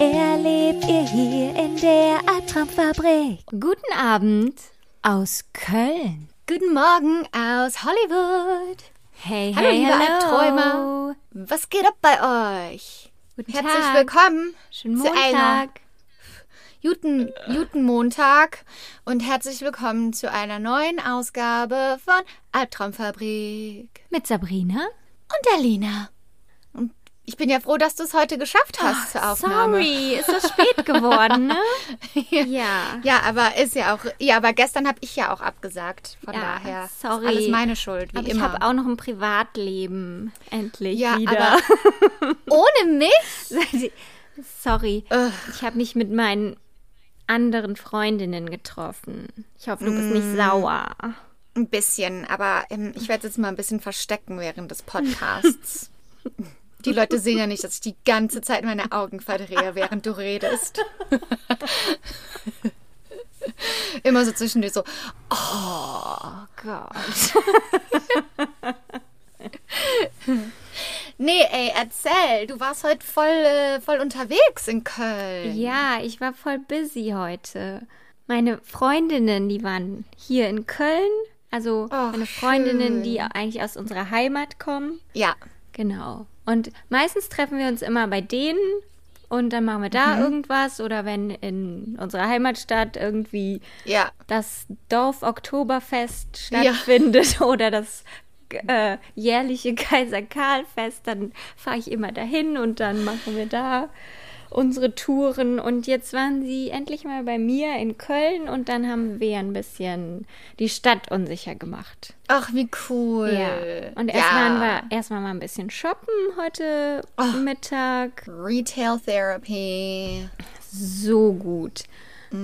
erlebt ihr hier in der Albtraumfabrik. Guten Abend aus Köln. Guten Morgen aus Hollywood. Hey, Hallo, hey, liebe hello. Albträumer. Was geht ab bei euch? Guten Herzlich Tag. willkommen Schönen zu einer Montag. guten, guten Montag und herzlich willkommen zu einer neuen Ausgabe von Albtraumfabrik Mit Sabrina. und Alina. Ich bin ja froh, dass du es heute geschafft hast zur Aufnahme. Sorry, ist so spät geworden, ne? ja. Ja, aber ist ja auch. Ja, aber gestern habe ich ja auch abgesagt. Von Ja, daher. ist sorry. alles meine Schuld, wie Aber ich immer. habe auch noch ein Privatleben. Endlich Ja, wieder. Ohne mich? Sorry. Ugh. Ich habe mich mit meinen anderen Freundinnen getroffen. Ich hoffe, du bist Mm. nicht sauer. Ein bisschen, aber ähm, ich werde es jetzt mal ein bisschen verstecken während des Podcasts. Die Leute sehen ja nicht, dass ich die ganze Zeit meine Augen verdrehe, während du redest. Immer so zwischendurch so, oh Gott. nee, ey, erzähl, du warst heute voll, äh, voll unterwegs in Köln. Ja, ich war voll busy heute. Meine Freundinnen, die waren hier in Köln. Also Ach, meine Freundinnen, schön. die eigentlich aus unserer Heimat kommen. Ja, Genau. Und meistens treffen wir uns immer bei denen und dann machen wir da Mhm. irgendwas oder wenn in unserer Heimatstadt irgendwie ja. das Dorf Oktoberfest Ja. stattfindet oder das äh, jährliche Kaiser Karl Fest, dann fahre ich immer dahin und dann machen wir da unsere Touren und jetzt waren sie endlich mal bei mir in Köln und dann haben wir ein bisschen die Stadt unsicher gemacht. Ach, wie cool. Ja. Und erst Ja. waren wir erstmal mal ein bisschen shoppen heute Mittag. Retail Therapy. So gut.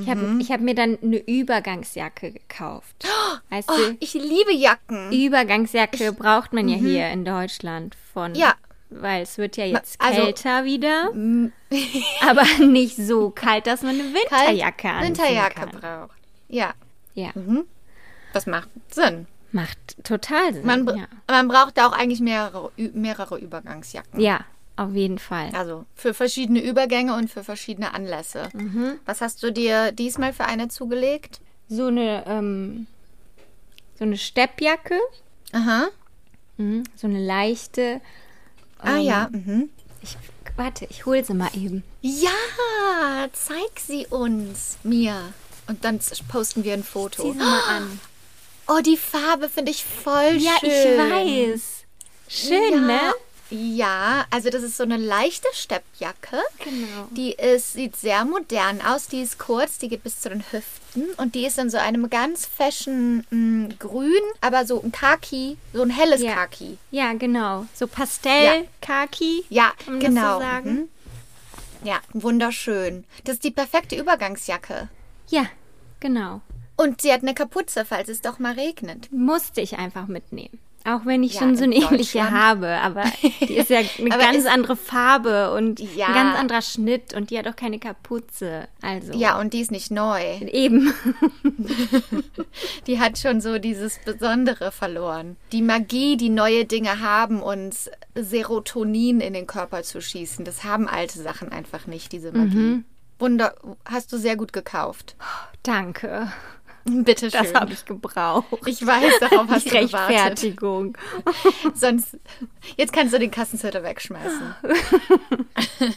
Ich habe Mhm. ich hab mir dann eine Übergangsjacke gekauft. Weißt Oh, du, ich liebe Jacken. Übergangsjacke braucht man ja hier in Deutschland von. Mhm. Ja. Weil es wird ja jetzt also- kälter wieder. aber nicht so kalt, dass man eine Winterjacke anziehen Winterjacke braucht. Ja, Ja, das macht Sinn. macht total Sinn. Man, ja. man braucht da auch eigentlich mehrere, mehrere Übergangsjacken. ja, auf jeden Fall. Also für verschiedene Übergänge und für verschiedene Anlässe. Mhm. Was hast du dir diesmal für eine zugelegt? So eine, ähm, so eine Steppjacke, Aha. mhm. so eine leichte. Ah ähm, ja. Mhm. Ich, warte, ich hole sie mal eben. Ja, zeig sie uns, mir. Und dann posten wir ein Foto. Zieh sie mal an. Oh, die Farbe finde ich voll Ja, schön. ich weiß. Schön, ja. ne? Ja, also das ist so eine leichte Steppjacke. Genau. Die ist, sieht sehr modern aus. Die ist kurz, die geht bis zu den Hüften. Und die ist in so einem ganz fashion mh, grün, aber so ein Khaki, so ein helles Ja. Khaki. Ja, genau. So Pastell-Kaki. Ja, das genau. so? Mhm. Ja, wunderschön. Das ist die perfekte Übergangsjacke. Ja, genau. Und sie hat eine Kapuze, falls es doch mal regnet. Musste ich einfach mitnehmen. Auch wenn ich Ja, schon so in eine ähnliche habe, aber die ist ja eine ganz andere Farbe und Ja. ein ganz anderer Schnitt und die hat auch keine Kapuze. Also Ja, und die ist nicht neu. eben. Die hat schon so dieses Besondere verloren. Die Magie, die neue Dinge haben, uns Serotonin in den Körper zu schießen. Das haben alte Sachen einfach nicht, diese Magie. Mhm. Wunder, hast du sehr gut gekauft. Danke. Bitte schön. Das habe ich gebraucht. Ich weiß, darauf hast Die du gewartet. Rechtfertigung. Sonst, jetzt kannst du den Kassenzettel wegschmeißen.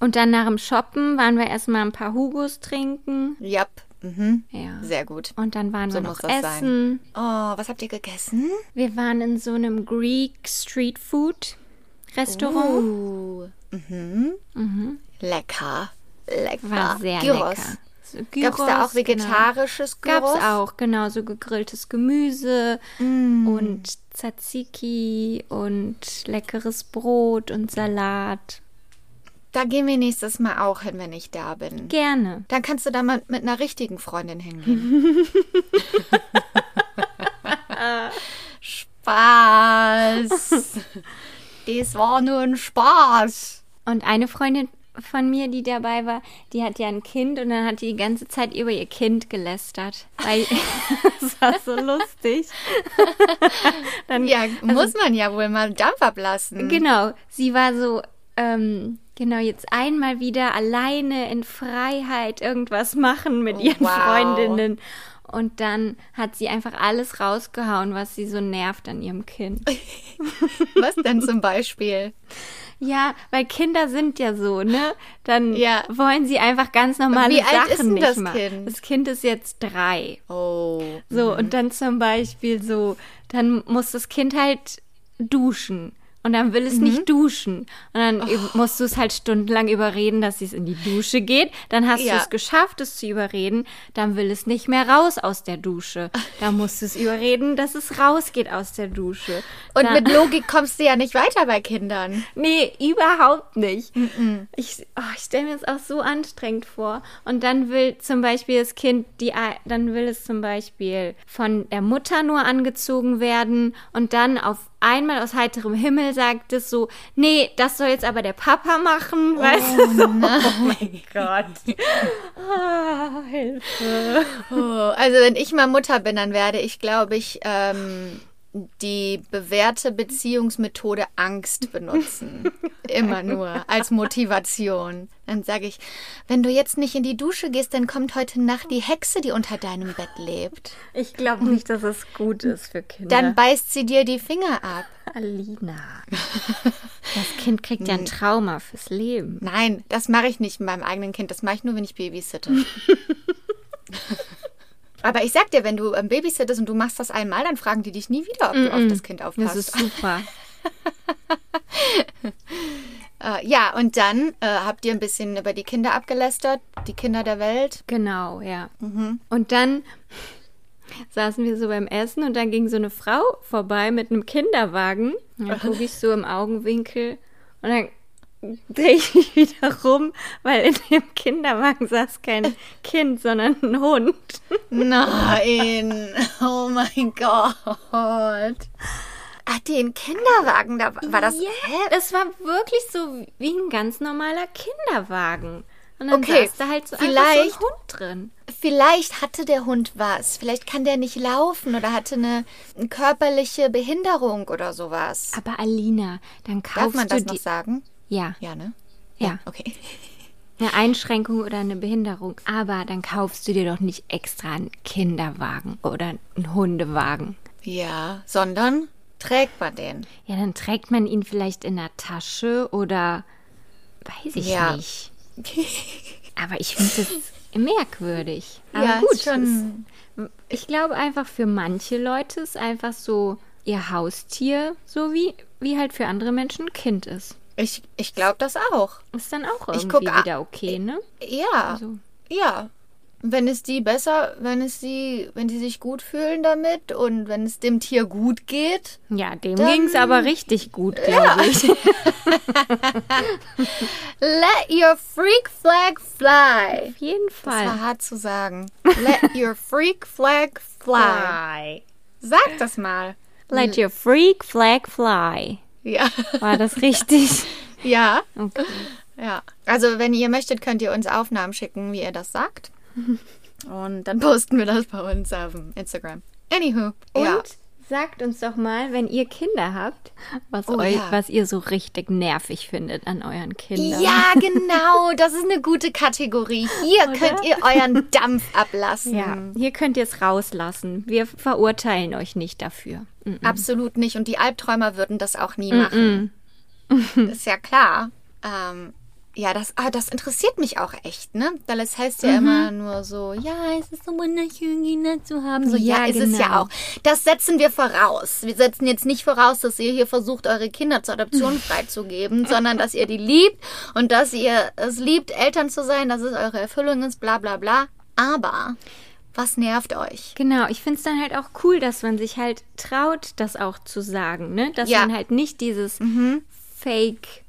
Und dann nach dem Shoppen waren wir erstmal ein paar Hugos trinken. Yep. Mhm. Ja. Sehr gut. Und dann waren So wir noch das sein. essen. Oh, was habt ihr gegessen? Wir waren in so einem Greek Street Food Restaurant. Uh. Mhm. Lecker. Lecker. War sehr Gyros. lecker. So Gab es da Gyros, auch vegetarisches Genau. Gyros? Gab's auch, genau, so gegrilltes Gemüse und Tzatziki und leckeres Brot und Salat. Da gehen wir nächstes Mal auch hin, wenn ich da bin. Gerne. Dann kannst du da mal mit einer richtigen Freundin hingehen. Spaß. Das war nur ein Spaß. Und eine Freundin von mir, die dabei war, die hat ja ein Kind und dann hat die die ganze Zeit über ihr Kind gelästert. Weil das war so lustig. dann, Ja, muss man ja wohl mal Dampf ablassen. Genau, sie war so, ähm, genau, jetzt einmal wieder alleine in Freiheit irgendwas machen mit ihren Wow. Freundinnen. Und dann hat sie einfach alles rausgehauen, was sie so nervt an ihrem Kind. Was denn zum Beispiel? Ja, weil Kinder sind ja so, ne? Dann Ja. wollen sie einfach ganz normale Wie alt Sachen ist denn nicht das machen. Kind? Das Kind ist jetzt drei. Oh. So, und dann zum Beispiel so, dann muss das Kind halt duschen. Und dann will es Mhm. nicht duschen. Und dann Oh. musst du es halt stundenlang überreden, dass es in die Dusche geht. Dann hast Ja. du es geschafft, es zu überreden. Dann will es nicht mehr raus aus der Dusche. Dann musst du es überreden, dass es rausgeht aus der Dusche. Und dann, mit Logik kommst du ja nicht weiter bei Kindern. Nee, überhaupt nicht. Ich, oh, ich stelle mir das auch so anstrengend vor. Und dann will zum Beispiel das Kind, die, dann will es zum Beispiel von der Mutter nur angezogen werden und dann auf einmal aus heiterem Himmel sagt es so, nee, das soll jetzt aber der Papa machen, weißt du? So. Oh mein Gott. Ah, Hilfe. Oh, also wenn ich mal Mutter bin, dann werde ich, glaube ich, ähm, die bewährte Beziehungsmethode Angst benutzen. Immer nur als Motivation. Dann sage ich, wenn du jetzt nicht in die Dusche gehst, dann kommt heute Nacht die Hexe, die unter deinem Bett lebt. Ich glaube nicht, dass es gut ist für Kinder. Dann beißt sie dir die Finger ab. Alina. Das Kind kriegt ja ein Trauma fürs Leben. Nein, das mache ich nicht mit meinem eigenen Kind. Das mache ich nur, wenn ich babysitte. Aber ich sag dir, wenn du ähm, babysittest und du machst das einmal, dann fragen die dich nie wieder, ob du auf das Kind Das aufpasst. ist super. Äh, ja, und dann äh, habt ihr ein bisschen über die Kinder abgelästert, die Kinder der Welt. Genau, ja. Und dann saßen wir so beim Essen und dann ging so eine Frau vorbei mit einem Kinderwagen. Und dann gucke ich so im Augenwinkel und dann drehe ich mich wieder rum, weil in dem Kinderwagen saß kein Kind, sondern ein Hund. Nein, oh mein Gott. Ach, den Kinderwagen, da war das. Ja, Hä? das war wirklich so wie ein ganz normaler Kinderwagen. Und dann Okay, saß da halt so vielleicht- so ein Hund drin. Vielleicht hatte der Hund was. Vielleicht kann der nicht laufen oder hatte eine körperliche Behinderung oder sowas. Aber Alina, dann Darf kaufst man das du noch die... sagen? Ja, Ja, ne? ja. Okay. Eine Einschränkung oder eine Behinderung. Aber dann kaufst du dir doch nicht extra einen Kinderwagen oder einen Hundewagen. Ja, sondern trägt man den. Ja, dann trägt man ihn vielleicht in der Tasche oder weiß ich Ja. nicht. Aber ich finde das merkwürdig. Aber ja, gut, schon. es- ich glaube einfach für manche Leute ist einfach so ihr Haustier, so wie, wie halt für andere Menschen ein Kind ist. Ich, ich glaube das auch. Ist dann auch Ich irgendwie guck a- wieder okay, ne? Ja. Also- Ja. Wenn es die besser, wenn es die, wenn die sich gut fühlen damit und wenn es dem Tier gut geht, Ja, dem ging es aber richtig gut, glaube ich. let your freak flag fly. Auf jeden Das war Fall. hart zu sagen. Let your freak flag fly. Sag das mal. Let your freak flag fly. Ja. War das richtig? Ja. Okay. Ja. Also, wenn ihr möchtet, könnt ihr uns Aufnahmen schicken, wie ihr das sagt. Und dann posten wir das bei uns auf Instagram. Anywho. Und ja. Sagt uns doch mal, wenn ihr Kinder habt, was, Oh eu ja. was ihr so richtig nervig findet an euren Kindern. Ja, genau. Das ist eine gute Kategorie. Hier Oder? könnt ihr euren Dampf ablassen. Ja, hier könnt ihr es rauslassen. Wir verurteilen euch nicht dafür. Mhm. Absolut nicht. Und die Albträumer würden das auch nie machen. Das ist ja klar. Ähm, ja, das, ah, das interessiert mich auch echt, ne? Weil es heißt Mhm. ja immer nur so, ja, es ist so wunderschön, Kinder zu haben. So, ja, Ja, ist es ja genau. auch. Das setzen wir voraus. Wir setzen jetzt nicht voraus, dass ihr hier versucht, eure Kinder zur Adoption freizugeben, sondern dass ihr die liebt und dass ihr es liebt, Eltern zu sein, dass es eure Erfüllung ist, bla bla bla. Aber was nervt euch? Genau, ich finde es dann halt auch cool, dass man sich halt traut, das auch zu sagen, ne? Dass Ja. man halt nicht dieses Fake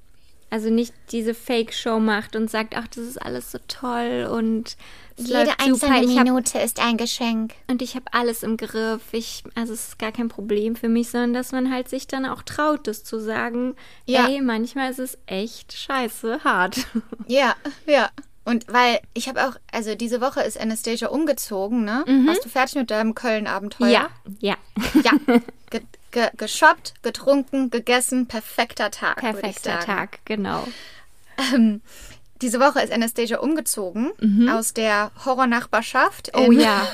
Also nicht diese Fake-Show macht und sagt, ach, das ist alles so toll und Jede einzelne super. Ich hab, Minute ist ein Geschenk. und ich habe alles im Griff. Ich, also es ist gar kein Problem für mich, sondern dass man halt sich dann auch traut, das zu sagen. Ja. Ey, manchmal ist es echt scheiße hart. Ja, ja. Und weil ich habe auch, also diese Woche ist Anastasia umgezogen, ne? Warst du fertig mit deinem Köln-Abenteuer? ja, ja. Ja. Ge ge geshoppt, getrunken, gegessen, perfekter Tag. Perfekter. Tag, genau. Ähm, diese Woche ist Anastasia umgezogen aus der Horrornachbarschaft Oh in, ja.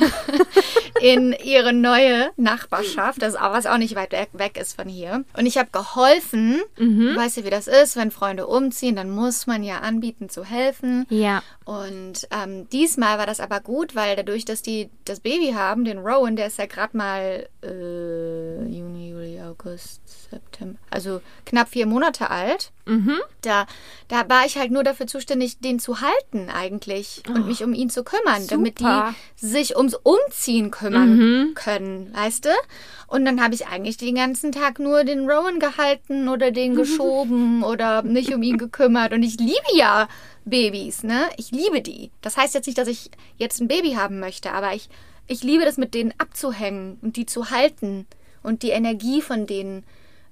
in ihre neue Nachbarschaft, das auch, was auch nicht weit weg, weg ist von hier. Und ich habe geholfen. Du weißt ja, wie das ist, wenn Freunde umziehen, dann muss man ja anbieten zu helfen. Ja. Und ähm, diesmal war das aber gut, weil dadurch, dass die das Baby haben, den Rowan, der ist ja gerade mal äh, Juni, Juli, August, September, also knapp vier Monate alt. Da, da war ich halt nur dafür zuständig, den zu halten eigentlich und mich um ihn zu kümmern, damit super. die sich ums Umziehen kümmern können, weißt du? Und dann habe ich eigentlich den ganzen Tag nur den Rowan gehalten oder den geschoben oder mich um ihn gekümmert. Und ich liebe ja Babys, ne? Ich liebe die. Das heißt jetzt nicht, dass ich jetzt ein Baby haben möchte, aber ich, ich liebe das mit denen abzuhängen und die zu halten und die Energie von denen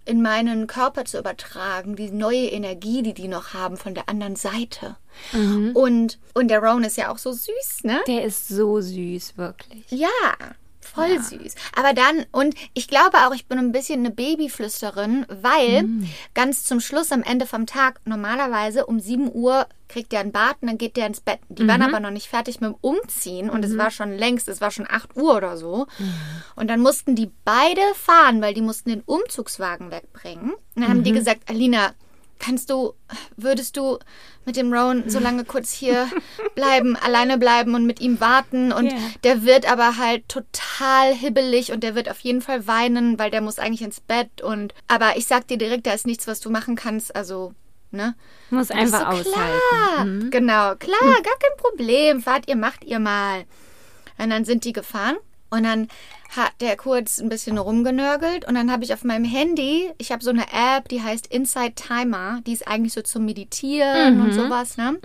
in meinen Körper zu übertragen, die neue Energie, die die noch haben von der anderen Seite. Und, und der Rowan ist ja auch so süß, ne? Der ist so süß, wirklich. Ja, voll süß. Aber dann, und ich glaube auch, ich bin ein bisschen eine Babyflüsterin, weil ganz zum Schluss am Ende vom Tag, normalerweise um 7 Uhr kriegt der ein Bad und dann geht der ins Bett. Die waren aber noch nicht fertig mit dem Umziehen und es war schon längst, es war schon 8 Uhr oder so. Und dann mussten die beide fahren, weil die mussten den Umzugswagen wegbringen. Und dann haben die gesagt, Alina, kannst du, würdest du mit dem Rowan so lange kurz hier bleiben, alleine bleiben und mit ihm warten und Ja. der wird aber halt total hibbelig und der wird auf jeden Fall weinen, weil der muss eigentlich ins Bett und aber ich sag dir direkt, da ist nichts, was du machen kannst, also ne? Muss einfach so, aushalten. Klar, genau, klar, gar kein Problem, fahrt ihr, macht ihr mal. Und dann sind die gefahren und dann hat der kurz ein bisschen rumgenörgelt und dann habe ich auf meinem Handy, ich habe so eine App, die heißt Inside Timer, die ist eigentlich so zum Meditieren und sowas, ne?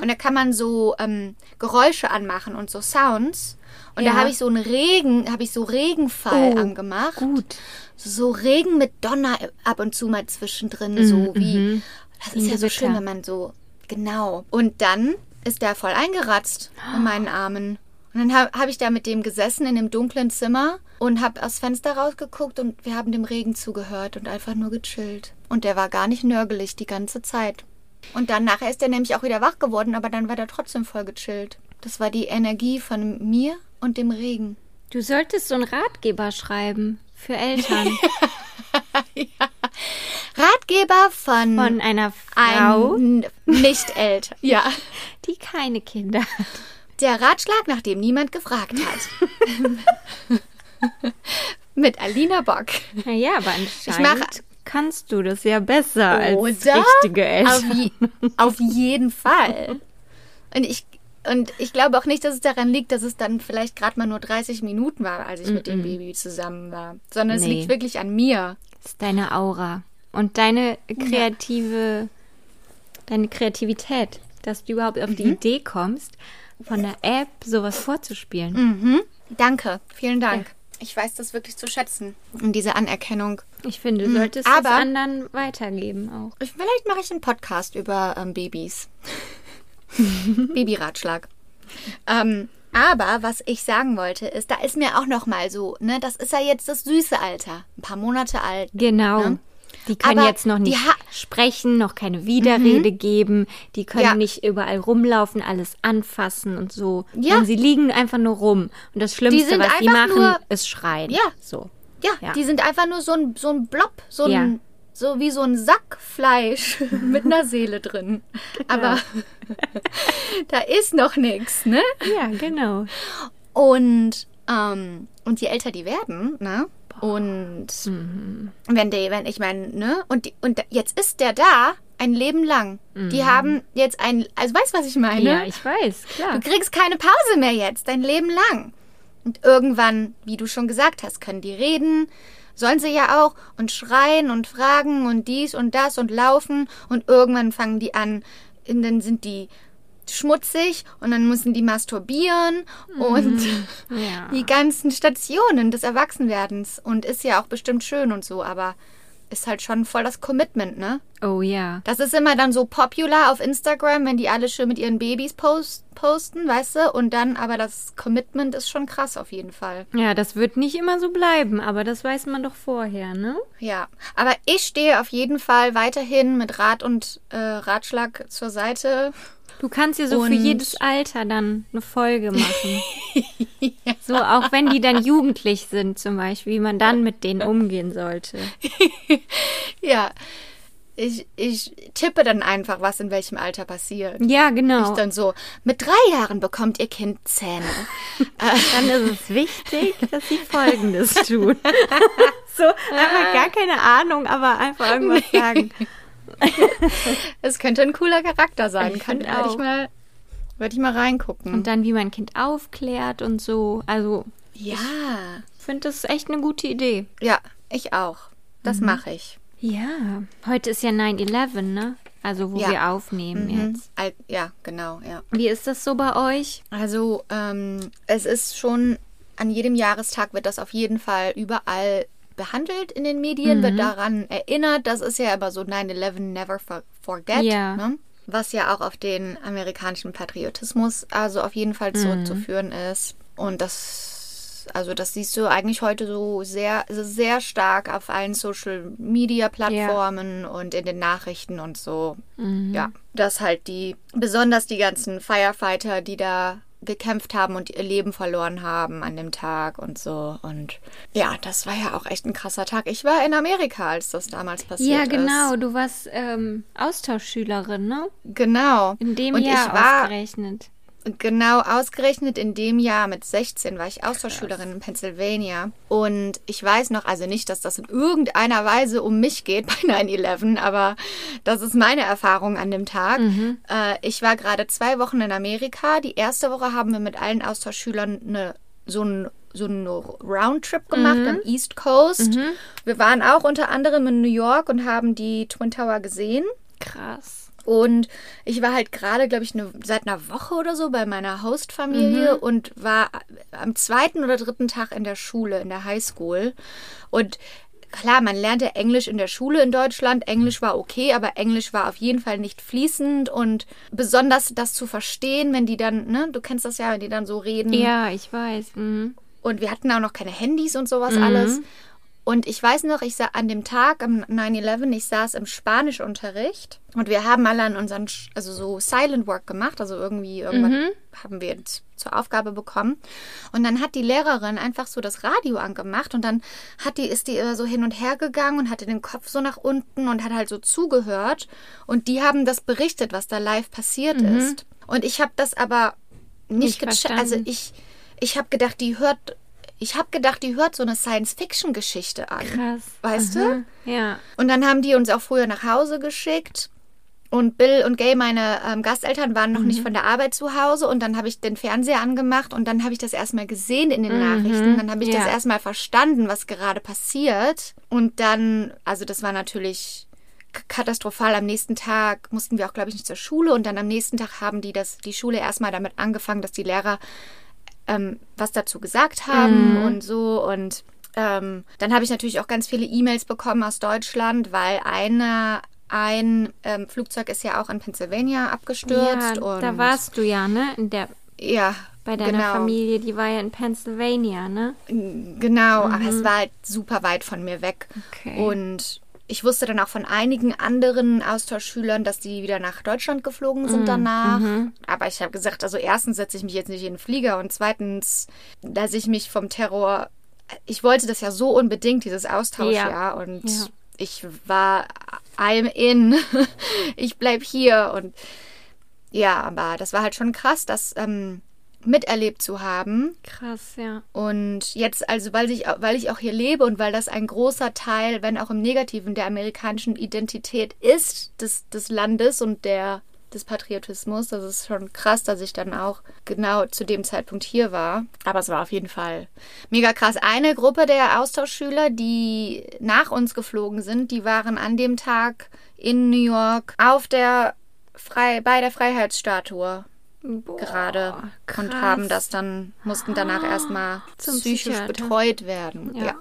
Und da kann man so ähm, Geräusche anmachen und so Sounds. Und Ja. da habe ich so einen Regen, habe ich so Regenfall Oh, angemacht. Gut. So Regen mit Donner ab und zu mal zwischendrin, so wie. Das Wie ist ja so schön, wenn man so. Genau. Und dann ist der voll eingeratzt in meinen Armen. Und dann habe hab ich da mit dem gesessen in dem dunklen Zimmer und habe aus Fenster rausgeguckt und wir haben dem Regen zugehört und einfach nur gechillt. Und der war gar nicht nörgelig die ganze Zeit. Und dann nachher ist er nämlich auch wieder wach geworden, aber dann war der trotzdem voll gechillt. Das war die Energie von mir und dem Regen. Du solltest so einen Ratgeber schreiben für Eltern Ratgeber von, von einer Frau, ein Nicht-Eltern. Ja. die keine Kinder hat. Der Ratschlag, nach dem niemand gefragt hat. Mit Alina Bock. Naja, aber anscheinend mache- kannst du das ja besser als richtige Auf, Eltern. je, auf jeden Fall. Und ich, und ich glaube auch nicht, dass es daran liegt, dass es dann vielleicht gerade mal nur 30 Minuten war, als ich mit dem Baby zusammen war. Sondern es Nee. liegt wirklich an mir. Das ist deine Aura und deine kreative, deine Kreativität, dass du überhaupt auf die Mhm. Idee kommst, von der App sowas vorzuspielen. Mhm. Danke. Vielen Dank. Ich weiß das wirklich zu schätzen. Und diese Anerkennung. Ich finde, du solltest Mhm. Aber- es anderen weitergeben auch. Ich- Vielleicht mache ich einen Podcast über ähm, Babys. Babyratschlag. Ähm, aber was ich sagen wollte, ist, da ist mir auch noch mal so, ne, das ist ja jetzt das süße Alter, ein paar Monate alt. Genau. Ne? Die können Aber jetzt noch die nicht sprechen, noch keine Widerrede geben. Die können Ja. nicht überall rumlaufen, alles anfassen und so. Ja. Und sie liegen einfach nur rum. Und das Schlimmste, sind was die machen, nur- ist schreien. Ja. So. Ja, Ja. die sind einfach nur so ein, so ein Blob, so ein, Ja. so wie so ein Sack Fleisch mit einer Seele drin. Aber da ist noch nichts, ne? Ja, genau. Und, ähm, und je älter die werden, ne? Und Mhm. wenn die, wenn ich meine, ne? Und, die, und jetzt ist der da ein Leben lang. Die haben jetzt ein, also weißt du, was ich meine? Mhm. Ja, ich weiß, klar. Du kriegst keine Pause mehr jetzt, dein Leben lang. Und irgendwann, wie du schon gesagt hast, können die reden, sollen sie ja auch und schreien und fragen und dies und das und laufen und irgendwann fangen die an, und dann sind die schmutzig und dann müssen die masturbieren und Ja. die ganzen Stationen des Erwachsenwerdens und ist ja auch bestimmt schön und so, aber ist halt schon voll das Commitment, ne? Oh ja. Das ist immer dann so popular auf Instagram, wenn die alle schön mit ihren Babys post posten, weißt du? Und dann aber das Commitment ist schon krass auf jeden Fall. Ja, das wird nicht immer so bleiben, aber das weiß man doch vorher, ne? Ja, aber ich stehe auf jeden Fall weiterhin mit Rat und äh, Ratschlag zur Seite. Du kannst ja so für Und- jedes Alter dann eine Folge machen. So, auch wenn die dann jugendlich sind zum Beispiel, wie man dann mit denen umgehen sollte. Ja, ich, ich tippe dann einfach, was in welchem Alter passiert. Ja, genau. Ich dann so, mit drei Jahren bekommt ihr Kind Zähne. Dann ist es wichtig, dass sie Folgendes tun. so, einfach gar keine Ahnung, aber einfach irgendwas sagen. Es könnte ein cooler Charakter sein. Ich Kann, werde ich mal, werde ich mal reingucken. Und dann, wie man ein Kind aufklärt und so. Also, ja, ich finde, das echt eine gute Idee. ja, ich auch. Das Mhm. mache ich. Ja, heute ist ja 9-11, ne? Also, wo Ja. wir aufnehmen Mhm. jetzt. Al- Ja, genau, ja. Wie ist das so bei euch? Also, ähm, es ist schon, an jedem Jahrestag wird das auf jeden Fall überall behandelt in den Medien, Mhm. wird daran erinnert. Das ist ja aber so 9-11 Never for Forget. Ja. Ne? Was ja auch auf den amerikanischen Patriotismus also auf jeden Mhm. Fall zurückzuführen ist. Und das, also das siehst du eigentlich heute so sehr, sehr stark auf allen Social Media Plattformen und in den Nachrichten und so. Mhm. Ja, dass halt die, besonders die ganzen Firefighter, die da gekämpft haben und ihr Leben verloren haben an dem Tag und so. Und ja, das war ja auch echt ein krasser Tag. Ich war in Amerika, als das damals passiert Ja, ist. genau. Du warst ähm, Austauschschülerin, ne? Genau. In dem und Jahr ich war ausgerechnet. Genau ausgerechnet in dem Jahr mit 16 war ich Austauschschülerin in Pennsylvania. Und ich weiß noch, also nicht, dass das in irgendeiner Weise um mich geht bei 9-11, aber das ist meine Erfahrung an dem Tag. Äh, ich war gerade zwei Wochen in Amerika. Die erste Woche haben wir mit allen Austauschschülern eine, so ein so einen Roundtrip gemacht am East Coast. Wir waren auch unter anderem in New York und haben die Twin Tower gesehen. Krass. Und ich war halt gerade, glaube ich, ne, seit einer Woche oder so bei meiner Hostfamilie und war am zweiten oder dritten Tag in der Schule, in der Highschool. Und klar, man lernte Englisch in der Schule in Deutschland. Englisch war okay, aber Englisch war auf jeden Fall nicht fließend und besonders das zu verstehen, wenn die dann, ne, du kennst das ja, wenn die dann so reden. Ja, ich weiß. Mhm. Und wir hatten auch noch keine Handys und sowas alles. Und ich weiß noch, ich sah an dem Tag, am 9-11, ich saß im Spanischunterricht und wir haben alle an unseren, also so Silent Work gemacht, also irgendwie irgendwas haben wir jetzt zur Aufgabe bekommen. Und dann hat die Lehrerin einfach so das Radio angemacht und dann hat die, ist die so hin und her gegangen und hatte den Kopf so nach unten und hat halt so zugehört. Und die haben das berichtet, was da live passiert ist. Und ich habe das aber nicht Nicht gecheckt. Also ich, ich habe gedacht, die hört, ich habe gedacht, die hört so eine Science-Fiction-Geschichte an. Krass. Weißt Aha. Ja. Und dann haben die uns auch früher nach Hause geschickt. Und Bill und Gay, meine ähm, Gasteltern, waren noch nicht von der Arbeit zu Hause. Und dann habe ich den Fernseher angemacht und dann habe ich das erstmal gesehen in den Nachrichten. Dann habe ich das ja. erstmal verstanden, was gerade passiert. Und dann, also das war natürlich katastrophal. Am nächsten Tag mussten wir auch, glaube ich, nicht zur Schule. Und dann am nächsten Tag haben die das, die Schule erstmal damit angefangen, dass die Lehrer ähm, was dazu gesagt haben und so. Und ähm, dann habe ich natürlich auch ganz viele E-Mails bekommen aus Deutschland, weil eine, ein ähm, Flugzeug ist ja auch in Pennsylvania abgestürzt. ja, und da warst du ja, ne? In der, ja, bei deiner genau, Familie, die war ja in Pennsylvania, ne? Genau, aber es war halt super weit von mir weg. Okay. Und ich wusste dann auch von einigen anderen Austauschschülern, dass die wieder nach Deutschland geflogen sind danach. Aber ich habe gesagt, also erstens setze ich mich jetzt nicht in den Flieger und zweitens, dass ich mich vom Terror, ich wollte das ja so unbedingt, dieses Austauschjahr. Ja. Und Ja. ich war, I'm in, ich bleib hier. Und ja, aber das war halt schon krass, das ähm, miterlebt zu haben. Krass, ja. Und jetzt, also weil ich, weil ich auch hier lebe und weil das ein großer Teil, wenn auch im Negativen, der amerikanischen Identität ist, des, des Landes und der, des Patriotismus. Das ist schon krass, dass ich dann auch genau zu dem Zeitpunkt hier war. Aber es war auf jeden Fall mega krass. Eine Gruppe der Austauschschüler, die nach uns geflogen sind, die waren an dem Tag in New York auf der Frei bei der Freiheitsstatue Boah, gerade krass. und haben das dann, mussten danach erstmal Zum psychisch Psychiater. betreut werden. Ja. Ja.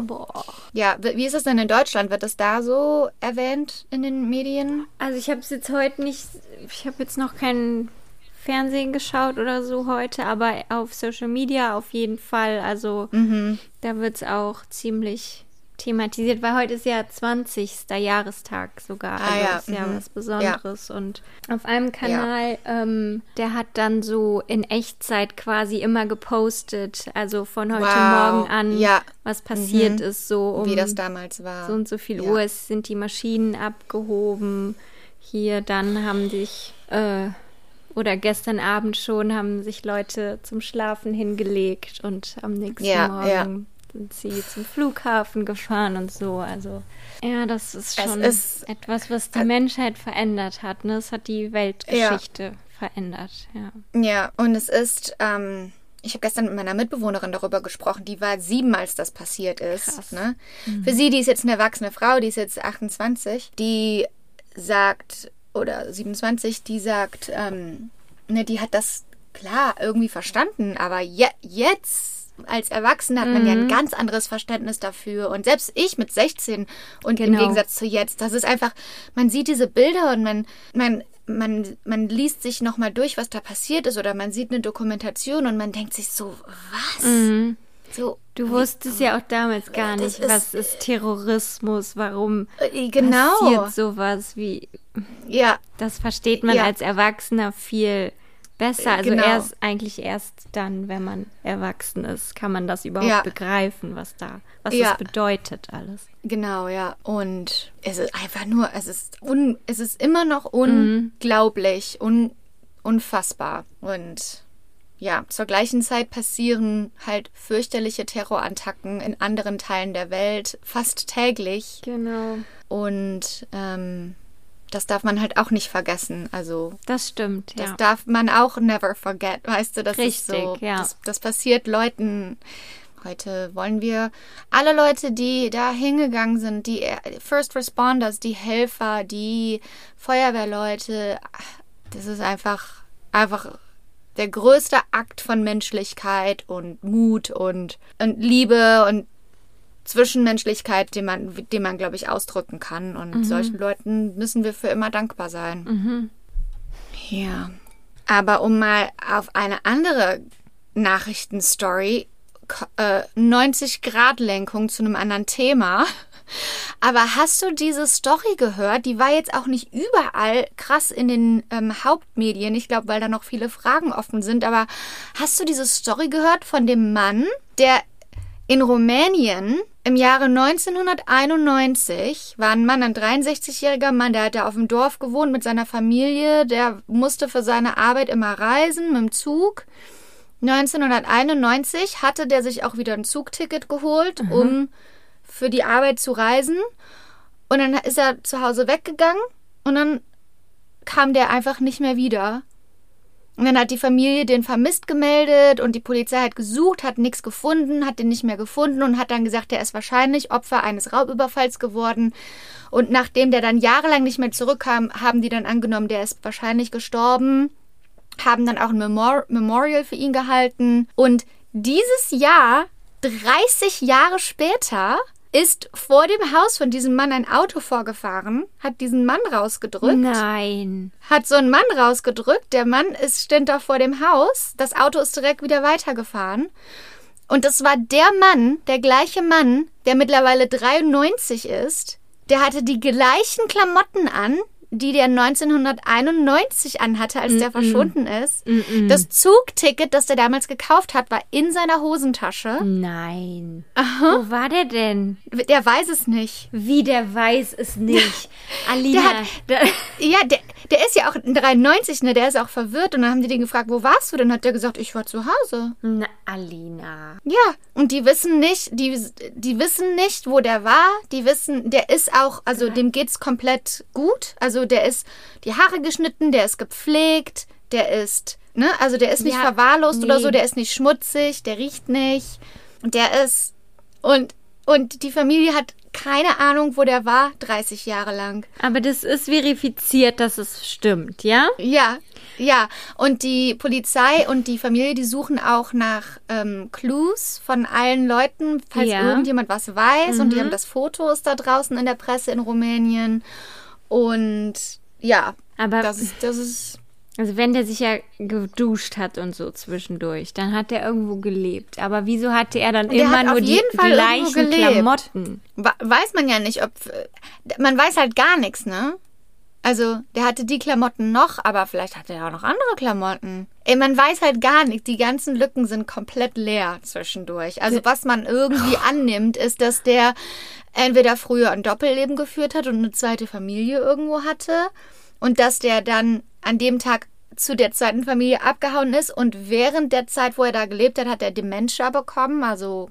Boah. ja, wie ist es denn in Deutschland? Wird das da so erwähnt in den Medien? Also ich habe es jetzt heute nicht, ich habe jetzt noch kein Fernsehen geschaut oder so heute, aber auf Social Media auf jeden Fall. Also Mhm. da wird es auch ziemlich thematisiert, weil heute ist ja 20. Jahrestag sogar. Ah, Also ja, ist ja mhm. was Besonderes. Und auf einem Kanal, ähm, der hat dann so in Echtzeit quasi immer gepostet, also von heute Wow. Morgen an, Ja. was passiert ist, so um Wie das damals war. so und so viel Ja. Uhr es sind die Maschinen abgehoben. Hier dann haben sich äh, oder gestern Abend schon haben sich Leute zum Schlafen hingelegt und am nächsten Ja, Morgen ja. Sind sie zum Flughafen gefahren und so. Also ja, das ist schon ist- äh, etwas, was die Menschheit verändert hat. Ne? Es hat die Weltgeschichte verändert. Ja. Ja, und es ist, ähm, ich habe gestern mit meiner Mitbewohnerin darüber gesprochen, die war sieben, als das passiert ist. Krass. Ne? Für sie, die ist jetzt eine erwachsene Frau, die ist jetzt 28, die sagt, oder 27, die sagt, ähm, ne, die hat das klar irgendwie verstanden, aber je jetzt als Erwachsene hat man ja ein ganz anderes Verständnis dafür. Und selbst ich mit 16 und im Genau. Gegensatz zu jetzt, das ist einfach, man sieht diese Bilder und man, man, man, man liest sich nochmal durch, was da passiert ist, oder man sieht eine Dokumentation und man denkt sich so, was? So, Du wusstest ja auch damals gar nicht, ist- was ist Terrorismus, warum äh, genau. passiert sowas wie Ja, Das versteht man Ja. als Erwachsener viel besser. Also Genau. erst eigentlich erst dann, wenn man erwachsen ist, kann man das überhaupt Ja. begreifen, was da, was Ja. das bedeutet alles. Genau, ja. Und es ist einfach nur, es ist, un, es ist immer noch unglaublich, un, unfassbar. Und ja, zur gleichen Zeit passieren halt fürchterliche Terrorattacken in anderen Teilen der Welt fast täglich. Genau. Und ähm, das darf man halt auch nicht vergessen. Also Das stimmt, das ja. darf man auch never forget, weißt du, das ist so. Richtig, ja. Das, das passiert Leuten. Heute wollen wir alle Leute, die da hingegangen sind, die First Responders, die Helfer, die Feuerwehrleute, das ist einfach, einfach der größte Akt von Menschlichkeit und Mut und, und Liebe und Zwischenmenschlichkeit, den man, den man, glaube ich, ausdrücken kann. Und solchen Leuten müssen wir für immer dankbar sein. Ja. Aber um mal auf eine andere Nachrichtenstory, äh, 90-Grad-Lenkung zu einem anderen Thema. Aber hast du diese Story gehört? Die war jetzt auch nicht überall krass in den ähm, Hauptmedien. Ich glaube, weil da noch viele Fragen offen sind. Aber hast du diese Story gehört von dem Mann, der in Rumänien im Jahre 1991 war ein Mann, ein 63-jähriger Mann, der hat da auf dem Dorf gewohnt mit seiner Familie. Der musste für seine Arbeit immer reisen mit dem Zug. 1991 hatte der sich auch wieder ein Zugticket geholt, um für die Arbeit zu reisen. Und dann ist er zu Hause weggegangen und dann kam der einfach nicht mehr wieder. Und dann hat die Familie den vermisst gemeldet und die Polizei hat gesucht, hat nichts gefunden, hat den nicht mehr gefunden und hat dann gesagt, der ist wahrscheinlich Opfer eines Raubüberfalls geworden. Und nachdem der dann jahrelang nicht mehr zurückkam, haben die dann angenommen, der ist wahrscheinlich gestorben, haben dann auch ein Memor Memorial für ihn gehalten. Und dieses Jahr, 30 Jahre später, ist vor dem Haus von diesem Mann ein Auto vorgefahren, hat diesen Mann rausgedrückt Nein. hat so einen Mann rausgedrückt. Der Mann ist, stand da vor dem Haus. Das Auto ist direkt wieder weitergefahren. Und das war der Mann, der gleiche Mann, der mittlerweile 93 ist. Der hatte die gleichen Klamotten an, die der 1991 anhatte, als der verschwunden ist. Das Zugticket, das der damals gekauft hat, war in seiner Hosentasche. Nein. Wo war der denn? Der weiß es nicht. Wie, der weiß es nicht. Alina, hat- Ja, der, der ist ja auch 93, ne? Der ist auch verwirrt. Und dann haben die den gefragt, wo warst du? Dann hat der gesagt, ich war zu Hause. Na, Alina. Ja, Und die wissen nicht, die, die wissen nicht, wo der war. Die wissen, der ist auch, also dem geht's komplett gut. Also der ist die Haare geschnitten, der ist gepflegt, der ist, ne, also der ist nicht Ja, verwahrlost oder nee. so, der ist nicht schmutzig, der riecht nicht. Und der ist, und, und die Familie hat keine Ahnung, wo der war, 30 Jahre lang. Aber das ist verifiziert, dass es stimmt, ja? Ja, ja. Und die Polizei und die Familie, die suchen auch nach ähm, Clues von allen Leuten, falls Ja. irgendjemand was weiß. Und die haben das Foto ist da draußen in der Presse in Rumänien. Und ja, Aber das das ist. Also wenn der sich ja geduscht hat und so zwischendurch, dann hat er irgendwo gelebt. Aber wieso hatte er dann Der immer nur die jeden Fall gleichen. Klamotten? Weiß man ja nicht, ob. Man weiß halt gar nichts, ne? Also, der hatte die Klamotten noch, aber vielleicht hatte er auch noch andere Klamotten. Ey, man weiß halt gar nichts. Die ganzen Lücken sind komplett leer zwischendurch. Also, was man irgendwie annimmt, ist, dass der entweder früher ein Doppelleben geführt hat und eine zweite Familie irgendwo hatte und dass der dann an dem Tag zu der zweiten Familie abgehauen ist und während der Zeit, wo er da gelebt hat, hat er Dementia bekommen, also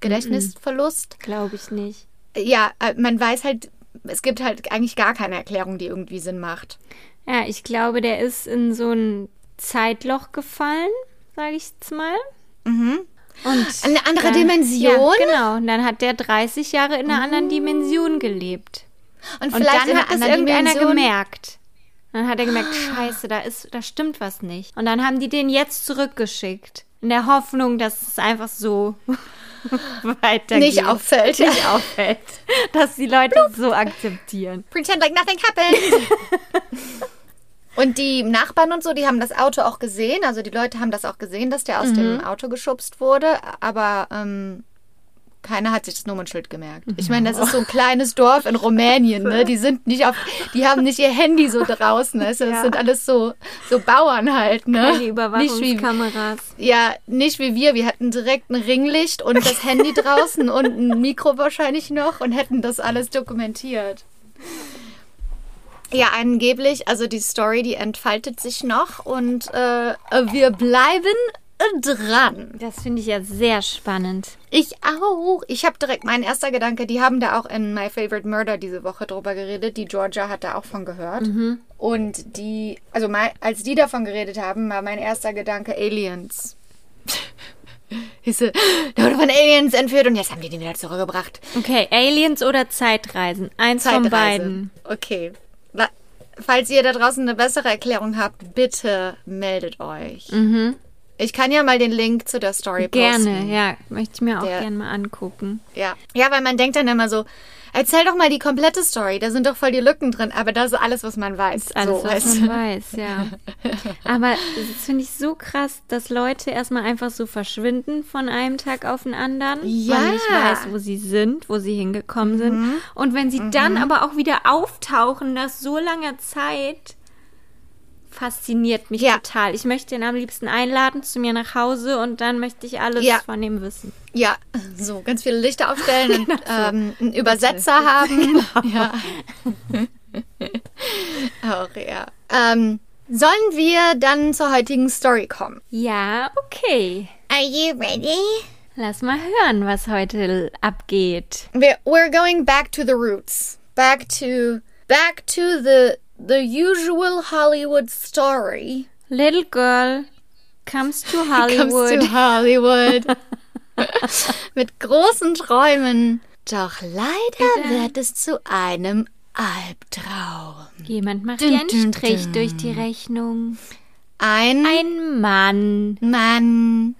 Gedächtnisverlust. Glaube ich nicht. Ja, äh, man weiß halt, es gibt halt eigentlich gar keine Erklärung, die irgendwie Sinn macht. Ja, ich glaube, der ist in so ein Zeitloch gefallen, sage ich jetzt mal. Mhm. Und Eine andere dann- Dimension? Ja, genau. Und dann hat der 30 Jahre in einer anderen Dimension gelebt. Und Und dann hat es irgendeiner Dimension. gemerkt. Dann hat er gemerkt, scheiße, da ist, da stimmt was nicht. Und dann haben die den jetzt zurückgeschickt. In der Hoffnung, dass es einfach so weitergeht. Nicht auffällt. Nicht auffällt. Dass die Leute es so akzeptieren. Pretend like nothing happened. und die Nachbarn und so, die haben das Auto auch gesehen. Also die Leute haben das auch gesehen, dass der aus Mhm. dem Auto geschubst wurde. Aber ähm, keiner hat sich das Nummernschild gemerkt. Ich meine, das ist so ein kleines Dorf in Rumänien. Ne? Die sind nicht auf, die haben nicht ihr Handy so draußen. Also das Ja. sind alles so, so Bauern halt. Ne? Keine Nicht wie, Überwachungskameras. Ja, nicht wie wir. Wir hatten direkt ein Ringlicht und das Handy draußen und ein Mikro wahrscheinlich noch und hätten das alles dokumentiert. Ja, angeblich, also die Story, die entfaltet sich noch und äh, wir bleiben dran. Das finde ich ja sehr spannend. Ich auch. Ich habe direkt mein erster Gedanke, die haben da auch in My Favorite Murder diese Woche drüber geredet. Die Georgia hat da auch von gehört. Und die, also mein, als die davon geredet haben, war mein erster Gedanke Aliens. So, der wurde von Aliens entführt und jetzt haben die den wieder zurückgebracht. Okay, Aliens oder Zeitreisen? Eins von beiden. Okay. Falls ihr da draußen eine bessere Erklärung habt, bitte meldet euch. Ich kann ja mal den Link zu der Story posten. Gerne, ja. Möchte ich mir auch gerne mal angucken. Ja. ja, weil man denkt dann immer so, erzähl doch mal die komplette Story, da sind doch voll die Lücken drin, aber das ist alles, was man weiß. Alles, so, was weißt man weiß, ja. Aber das finde ich so krass, dass Leute erstmal einfach so verschwinden von einem Tag auf den anderen. Ja. Man nicht weiß, wo sie sind, wo sie hingekommen Mhm. sind. Und wenn sie dann aber auch wieder auftauchen nach so langer Zeit, fasziniert mich Ja. total. Ich möchte ihn am liebsten einladen zu mir nach Hause und dann möchte ich alles Ja. von ihm wissen. Ja, so ganz viele Lichter aufstellen und Genau ähm, einen Übersetzer haben. Ja. Auch, ja. Ähm, sollen wir dann zur heutigen Story kommen? Ja, okay. Are you ready? Lass mal hören, was heute abgeht. We're, we're going back to the roots. Back to back to the the usual Hollywood story. Little girl comes to Comes Hollywood. to Hollywood. Mit großen Träumen. Doch leider wird es zu einem Albtraum. Jemand macht dir einen Strich dun. durch die Rechnung. Ein Ein Mann. Mann.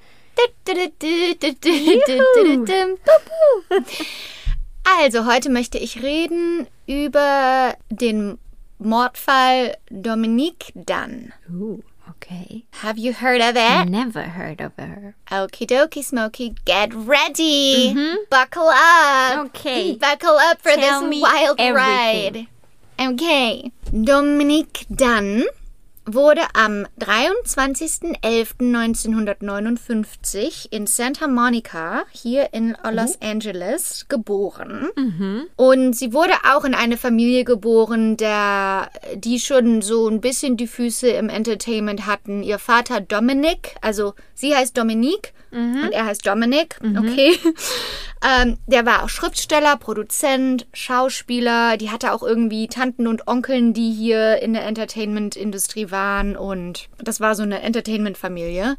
Also, heute möchte ich reden über den Mordfall Dominique Dunn. Ooh, okay. Have you heard of it? Never heard of her. Okie dokie, Smokey, get ready. Hmm. Buckle up. Okay. Buckle up for Tell this wild everything. ride. Okay. Dominique Dunn wurde am 23.11.1959 in Santa Monica, hier in Los Angeles, geboren. Und sie wurde auch in eine Familie geboren, der, die schon so ein bisschen die Füße im Entertainment hatten. Ihr Vater Dominic, also sie heißt Dominique und er heißt Dominic, okay. ähm, der war auch Schriftsteller, Produzent, Schauspieler. Die hatte auch irgendwie Tanten und Onkeln, die hier in der Entertainment-Industrie waren. Und das war so eine Entertainment-Familie.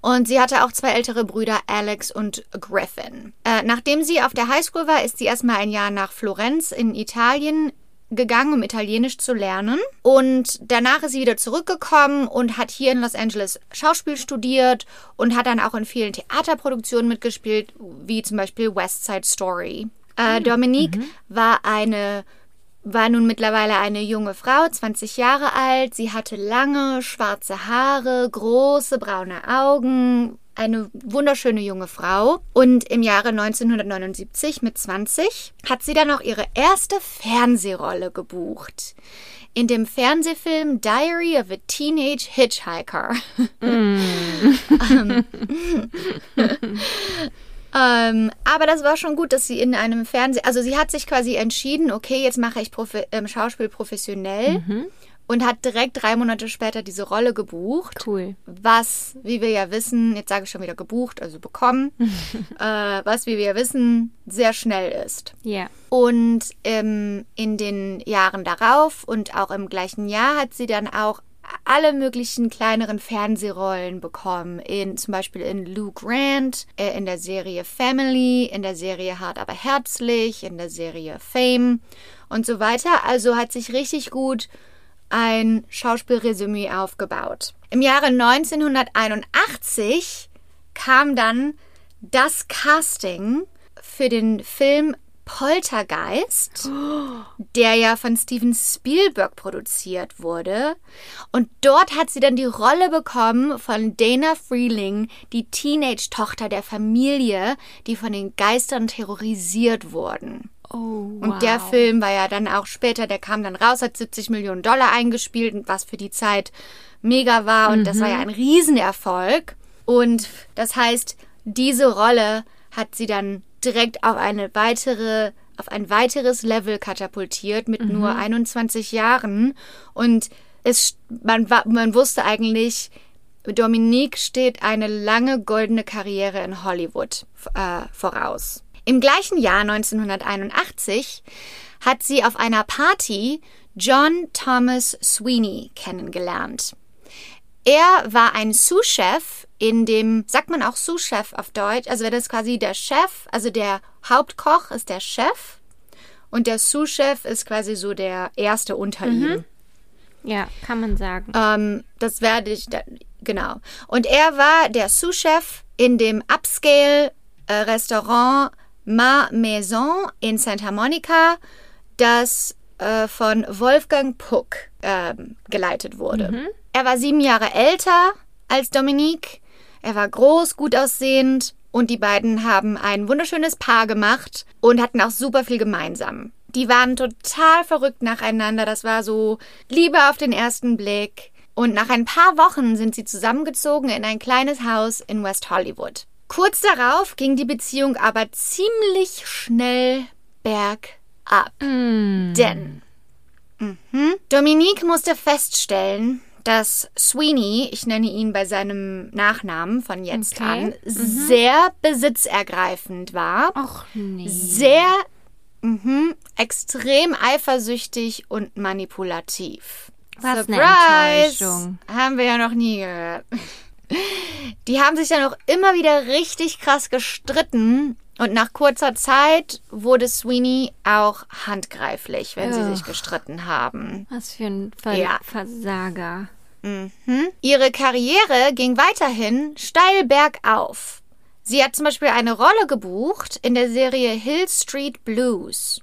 Und sie hatte auch zwei ältere Brüder, Alex und Griffin. Äh, nachdem sie auf der Highschool war, ist sie erstmal ein Jahr nach Florenz in Italien gegangen, um Italienisch zu lernen. Und danach ist sie wieder zurückgekommen und hat hier in Los Angeles Schauspiel studiert und hat dann auch in vielen Theaterproduktionen mitgespielt, wie zum Beispiel West Side Story. Äh, Dominique war eine war nun mittlerweile eine junge Frau, 20 Jahre alt. Sie hatte lange schwarze Haare, große braune Augen, eine wunderschöne junge Frau. Und im Jahre 1979 mit 20 hat sie dann auch ihre erste Fernsehrolle gebucht. In dem Fernsehfilm Diary of a Teenage Hitchhiker. Ähm, ähm, aber das war schon gut, dass sie in einem Fernseh... Also sie hat sich quasi entschieden, okay, jetzt mache ich Profi ähm, Schauspiel professionell. Und hat direkt drei Monate später diese Rolle gebucht. Cool. Was, wie wir ja wissen, jetzt sage ich schon wieder gebucht, also bekommen, äh, was, wie wir ja wissen, sehr schnell ist. Ja. Und ähm, in den Jahren darauf und auch im gleichen Jahr hat sie dann auch alle möglichen kleineren Fernsehrollen bekommen. In, zum Beispiel in Lou Grant, äh, in der Serie Family, in der Serie Hart aber herzlich, in der Serie Fame und so weiter. Also hat sich richtig gut ein Schauspielresümee aufgebaut. Im Jahre 1981 kam dann das Casting für den Film Poltergeist, der ja von Steven Spielberg produziert wurde. Und dort hat sie dann die Rolle bekommen von Dana Freeling, die Teenage-Tochter der Familie, die von den Geistern terrorisiert wurden. Oh, Und der Film war ja dann auch später, der kam dann raus, hat 70 Millionen Dollar eingespielt, was für die Zeit mega war. Und das war ja ein Riesenerfolg. Und das heißt, diese Rolle hat sie dann direkt auf eine weitere, auf ein weiteres Level katapultiert mit nur 21 Jahren. Und es, man, man wusste eigentlich, Dominique steht eine lange goldene Karriere in Hollywood äh, voraus. Im gleichen Jahr 1981 hat sie auf einer Party John Thomas Sweeney kennengelernt. Er war ein Sous-Chef in dem, sagt man auch Sous-Chef auf Deutsch, also das ist quasi der Chef, also der Hauptkoch ist der Chef und der Sous-Chef ist quasi so der erste unter ihm. Ja, kann man sagen. Ähm, das werde ich, da, genau. Und er war der Sous-Chef in dem Upscale-Restaurant Ma Maison in Santa Monica, das äh, von Wolfgang Puck ähm, geleitet wurde. Er war sieben Jahre älter als Dominique. Er war groß, gut aussehend und die beiden haben ein wunderschönes Paar gemacht und hatten auch super viel gemeinsam. Die waren total verrückt nacheinander. Das war so Liebe auf den ersten Blick. Und nach ein paar Wochen sind sie zusammengezogen in ein kleines Haus in West Hollywood. Kurz darauf ging die Beziehung aber ziemlich schnell bergab. Denn mhm, Dominique musste feststellen, dass Sweeney, ich nenne ihn bei seinem Nachnamen von jetzt Okay. an, sehr besitzergreifend war Ach nee. sehr mhm, extrem eifersüchtig und manipulativ. Was eine Surprise! Enttäuschung. Haben wir ja noch nie gehört. Die haben sich dann auch immer wieder richtig krass gestritten und nach kurzer Zeit wurde Sweeney auch handgreiflich, wenn sie Ugh. sich gestritten haben. Was für ein Ver Ja. Versager. Ihre Karriere ging weiterhin steil bergauf. Sie hat zum Beispiel eine Rolle gebucht in der Serie Hill Street Blues.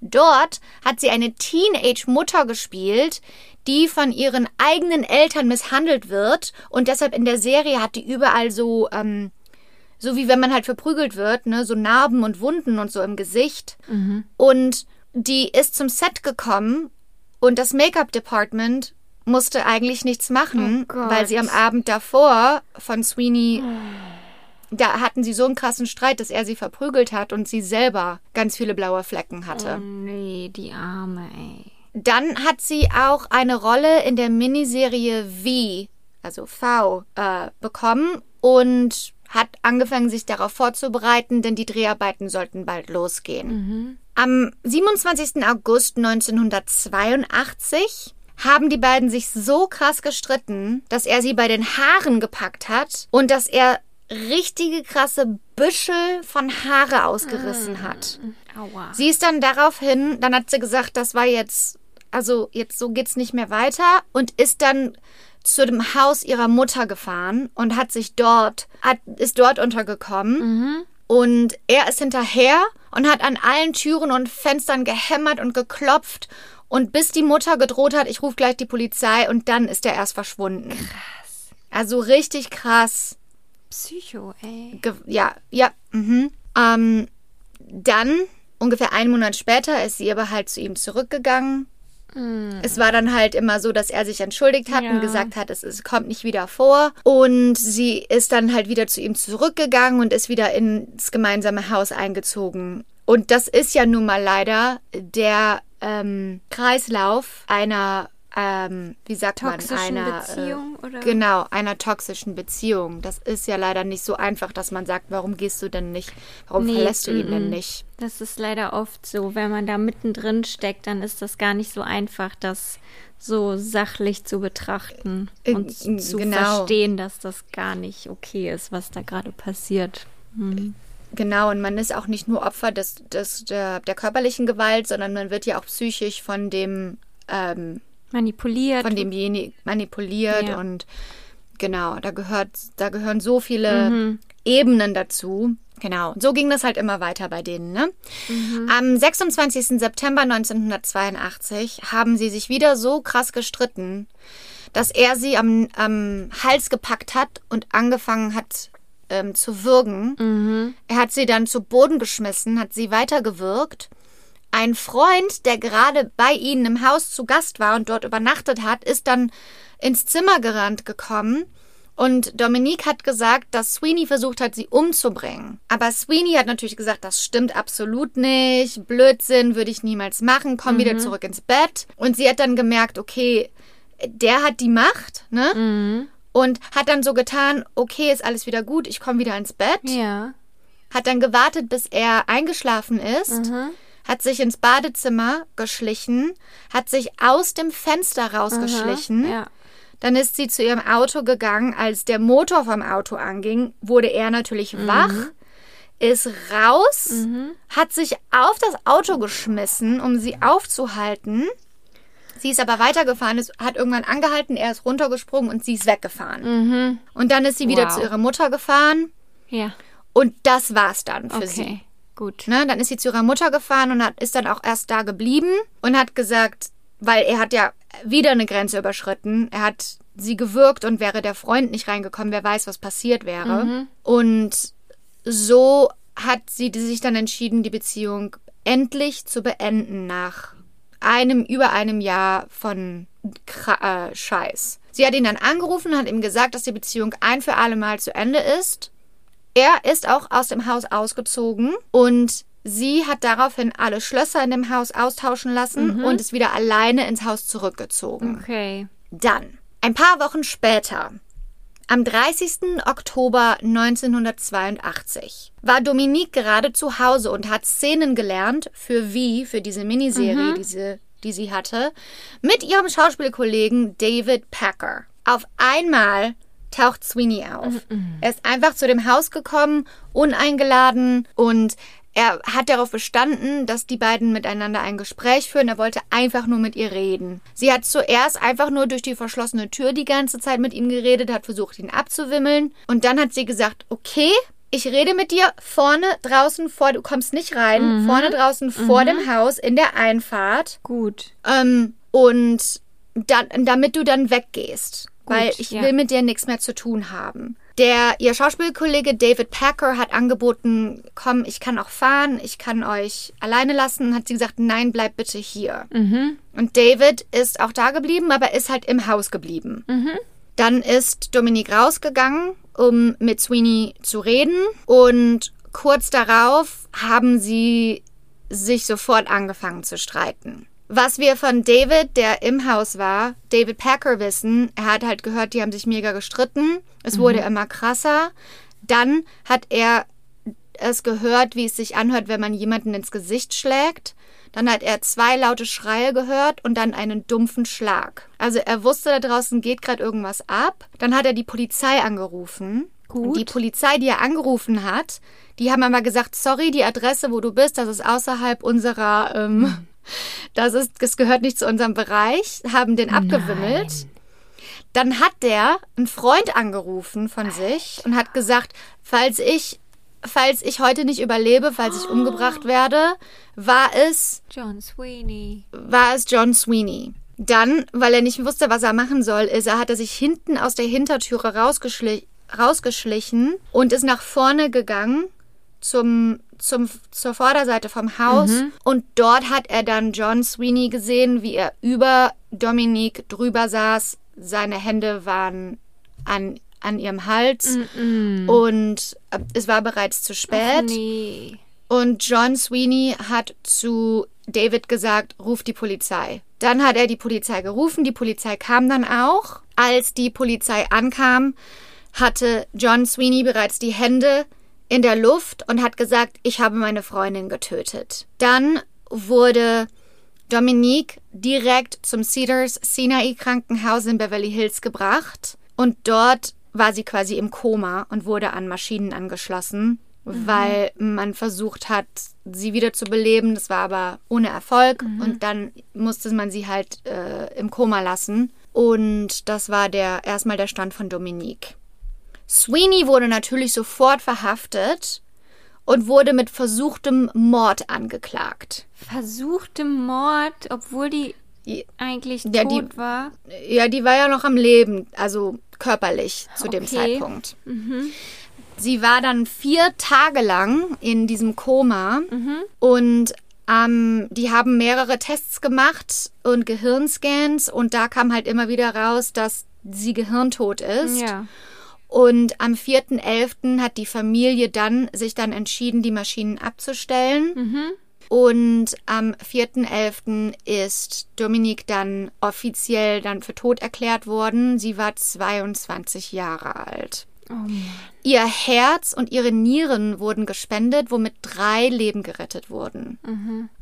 Dort hat sie eine Teenage-Mutter gespielt, die von ihren eigenen Eltern misshandelt wird und deshalb in der Serie hat die überall so, ähm, so wie wenn man halt verprügelt wird, ne, so Narben und Wunden und so im Gesicht. Und die ist zum Set gekommen und das Make-up-Department musste eigentlich nichts machen, Oh weil sie am Abend davor von Sweeney, da hatten sie so einen krassen Streit, dass er sie verprügelt hat und sie selber ganz viele blaue Flecken hatte. Oh nee, die Arme, ey. Dann hat sie auch eine Rolle in der Miniserie V, also V, äh, bekommen und hat angefangen, sich darauf vorzubereiten, denn die Dreharbeiten sollten bald losgehen. Am 27. August 1982 haben die beiden sich so krass gestritten, dass er sie bei den Haaren gepackt hat und dass er richtige krasse Büschel von Haare ausgerissen hat. Aua. Sie ist dann daraufhin, dann hat sie gesagt, das war jetzt, also jetzt so geht's nicht mehr weiter und ist dann zu dem Haus ihrer Mutter gefahren und hat sich dort, hat, ist dort untergekommen. Und er ist hinterher und hat an allen Türen und Fenstern gehämmert und geklopft. Und bis die Mutter gedroht hat, ich rufe gleich die Polizei und dann ist er erst verschwunden. Krass. Also richtig krass. Psycho, ey. Ge ja, ja. Mhm. Ähm, dann, ungefähr einen Monat später, ist sie aber halt zu ihm zurückgegangen. Es war dann halt immer so, dass er sich entschuldigt hat Ja. und gesagt hat, es, es kommt nicht wieder vor. Und sie ist dann halt wieder zu ihm zurückgegangen und ist wieder ins gemeinsame Haus eingezogen. Und das ist ja nun mal leider der ähm, Kreislauf einer, ähm, wie sagt Toxischen man, einer Beziehung, äh, oder? Genau, einer toxischen Beziehung. Das ist ja leider nicht so einfach, dass man sagt, warum gehst du denn nicht, warum Nee, verlässt du ihn denn nicht? Das ist leider oft so. Wenn man da mittendrin steckt, dann ist das gar nicht so einfach, das so sachlich zu betrachten Äh, und äh, zu genau. verstehen, dass das gar nicht okay ist, was da gerade passiert. Hm. Genau, und man ist auch nicht nur Opfer des, des, der, der körperlichen Gewalt, sondern man wird ja auch psychisch von dem, ähm, Manipuliert. von demjenigen manipuliert Ja. und genau, da gehört, da gehören so viele Ebenen dazu. Genau, so ging das halt immer weiter bei denen. Ne? Am 26. September 1982 haben sie sich wieder so krass gestritten, dass er sie am, am Hals gepackt hat und angefangen hat ähm, zu würgen. Er hat sie dann zu Boden geschmissen, hat sie weitergewürgt. Ein Freund, der gerade bei ihnen im Haus zu Gast war und dort übernachtet hat, ist dann ins Zimmer gerannt gekommen. Und Dominique hat gesagt, dass Sweeney versucht hat, sie umzubringen. Aber Sweeney hat natürlich gesagt, das stimmt absolut nicht. Blödsinn würde ich niemals machen. Komm wieder zurück ins Bett. Und sie hat dann gemerkt, okay, der hat die Macht, ne? Und hat dann so getan, okay, ist alles wieder gut, ich komme wieder ins Bett ja. hat dann gewartet, bis er eingeschlafen ist, hat sich ins Badezimmer geschlichen, hat sich aus dem Fenster rausgeschlichen. Ja. Dann ist sie zu ihrem Auto gegangen. Als der Motor vom Auto anging, wurde er natürlich wach, ist raus, hat sich auf das Auto geschmissen, um sie aufzuhalten. Sie ist aber weitergefahren, ist, hat irgendwann angehalten, er ist runtergesprungen und sie ist weggefahren. Und dann ist sie wieder Wow. zu ihrer Mutter gefahren Ja. und das war's dann für sie. Gut. Ne, dann ist sie zu ihrer Mutter gefahren und hat, ist dann auch erst da geblieben und hat gesagt, weil er hat ja wieder eine Grenze überschritten. Er hat sie gewürgt und wäre der Freund nicht reingekommen, wer weiß, was passiert wäre. Und so hat sie sich dann entschieden, die Beziehung endlich zu beenden nach einem, über einem Jahr von Kra äh, Scheiß. Sie hat ihn dann angerufen, hat ihm gesagt, dass die Beziehung ein für alle Mal zu Ende ist. Er ist auch aus dem Haus ausgezogen und sie hat daraufhin alle Schlösser in dem Haus austauschen lassen und ist wieder alleine ins Haus zurückgezogen. Okay. Dann, ein paar Wochen später, am 30. Oktober 1982, war Dominique gerade zu Hause und hat Szenen gelernt für Wie, für diese Miniserie, diese, die sie hatte, mit ihrem Schauspielkollegen David Packer. Auf einmal taucht Sweeney auf. Er ist einfach zu dem Haus gekommen, uneingeladen und er hat darauf bestanden, dass die beiden miteinander ein Gespräch führen. Er wollte einfach nur mit ihr reden. Sie hat zuerst einfach nur durch die verschlossene Tür die ganze Zeit mit ihm geredet, hat versucht, ihn abzuwimmeln. Und dann hat sie gesagt, okay, ich rede mit dir vorne draußen vor, du kommst nicht rein, vorne draußen vor dem Haus in der Einfahrt. Gut. Ähm, und dann, damit du dann weggehst. Weil ich ja. will mit dir nichts mehr zu tun haben. Der, ihr Schauspielkollege David Packer hat angeboten, komm, ich kann auch fahren, ich kann euch alleine lassen. Hat sie gesagt, nein, bleib bitte hier. Und David ist auch da geblieben, aber ist halt im Haus geblieben. Dann ist Dominique rausgegangen, um mit Sweeney zu reden. Und kurz darauf haben sie sich sofort angefangen zu streiten. Was wir von David, der im Haus war, David Packer wissen, er hat halt gehört, die haben sich mega gestritten. Es wurde immer krasser. Dann hat er es gehört, wie es sich anhört, wenn man jemanden ins Gesicht schlägt. Dann hat er zwei laute Schreie gehört und dann einen dumpfen Schlag. Also er wusste, da draußen geht gerade irgendwas ab. Dann hat er die Polizei angerufen. Gut. Die Polizei, die er angerufen hat, die haben aber gesagt, sorry, die Adresse, wo du bist, das ist außerhalb unserer, ähm, das ist, das gehört nicht zu unserem Bereich, haben den abgewimmelt. Dann hat der einen Freund angerufen von sich und hat gesagt, falls ich, falls ich heute nicht überlebe, falls ich umgebracht werde, war es, John Sweeney. war es John Sweeney. Dann, weil er nicht wusste, was er machen soll, ist, er hat er sich hinten aus der Hintertüre rausgeschli rausgeschlichen und ist nach vorne gegangen zum, zum, zur Vorderseite vom Haus. Und dort hat er dann John Sweeney gesehen, wie er über Dominique drüber saß. Seine Hände waren an, an ihrem Hals und äh, es war bereits zu spät. Nee. Und John Sweeney hat zu David gesagt, ruf die Polizei. Dann hat er die Polizei gerufen, die Polizei kam dann auch. Als die Polizei ankam, hatte John Sweeney bereits die Hände in der Luft und hat gesagt, ich habe meine Freundin getötet. Dann wurde Dominique direkt zum Cedars Sinai Krankenhaus in Beverly Hills gebracht und dort war sie quasi im Koma und wurde an Maschinen angeschlossen, weil man versucht hat, sie wieder zu beleben. Das war aber ohne Erfolg und dann musste man sie halt äh, im Koma lassen. Und das war der erstmal der Stand von Dominique. Sweeney wurde natürlich sofort verhaftet und wurde mit versuchtem Mord angeklagt. Versuchte Mord, obwohl die eigentlich Ja, tot die- war. Ja, die war ja noch am Leben, also körperlich zu dem Okay. Zeitpunkt. Sie war dann vier Tage lang in diesem Koma und ähm, die haben mehrere Tests gemacht und Gehirnscans und da kam halt immer wieder raus, dass sie gehirntot ist. Ja. Und am 4.11. hat die Familie dann sich dann entschieden, die Maschinen abzustellen. Und am 4.11. ist Dominique dann offiziell dann für tot erklärt worden. Sie war 22 Jahre alt. Oh. Ihr Herz und ihre Nieren wurden gespendet, womit drei Leben gerettet wurden.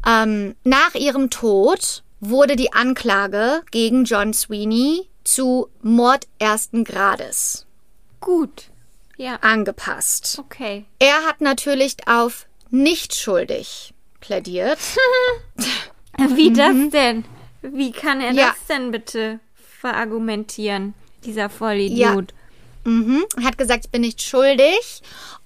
Ähm, nach ihrem Tod wurde die Anklage gegen John Sweeney zu Mord ersten Grades Gut. Ja. angepasst. Okay. Er hat natürlich auf nicht schuldig plädiert. Wie das denn? Wie kann er Mhm. Ja. das denn bitte verargumentieren? Dieser Vollidiot. Mhm. Er hat gesagt, ich bin nicht schuldig.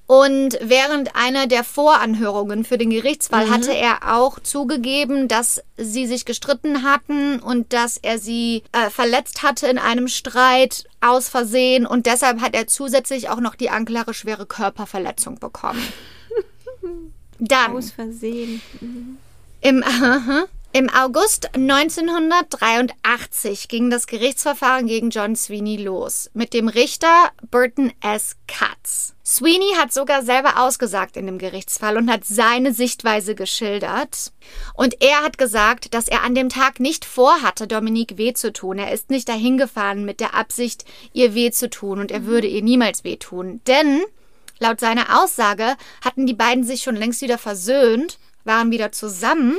Und während einer der Voranhörungen für den Gerichtsfall hatte er auch zugegeben, dass sie sich gestritten hatten und dass er sie äh, verletzt hatte in einem Streit aus Versehen. Und deshalb hat er zusätzlich auch noch die Anklage schwere Körperverletzung bekommen. Dann Aus Versehen. Im, Im August 1983 ging das Gerichtsverfahren gegen John Sweeney los mit dem Richter Burton S. Katz. Sweeney hat sogar selber ausgesagt in dem Gerichtsfall und hat seine Sichtweise geschildert. Und er hat gesagt, dass er an dem Tag nicht vorhatte, Dominique weh zu tun. Er ist nicht dahin gefahren mit der Absicht, ihr weh zu tun und er würde ihr niemals weh tun. Denn laut seiner Aussage hatten die beiden sich schon längst wieder versöhnt, waren wieder zusammen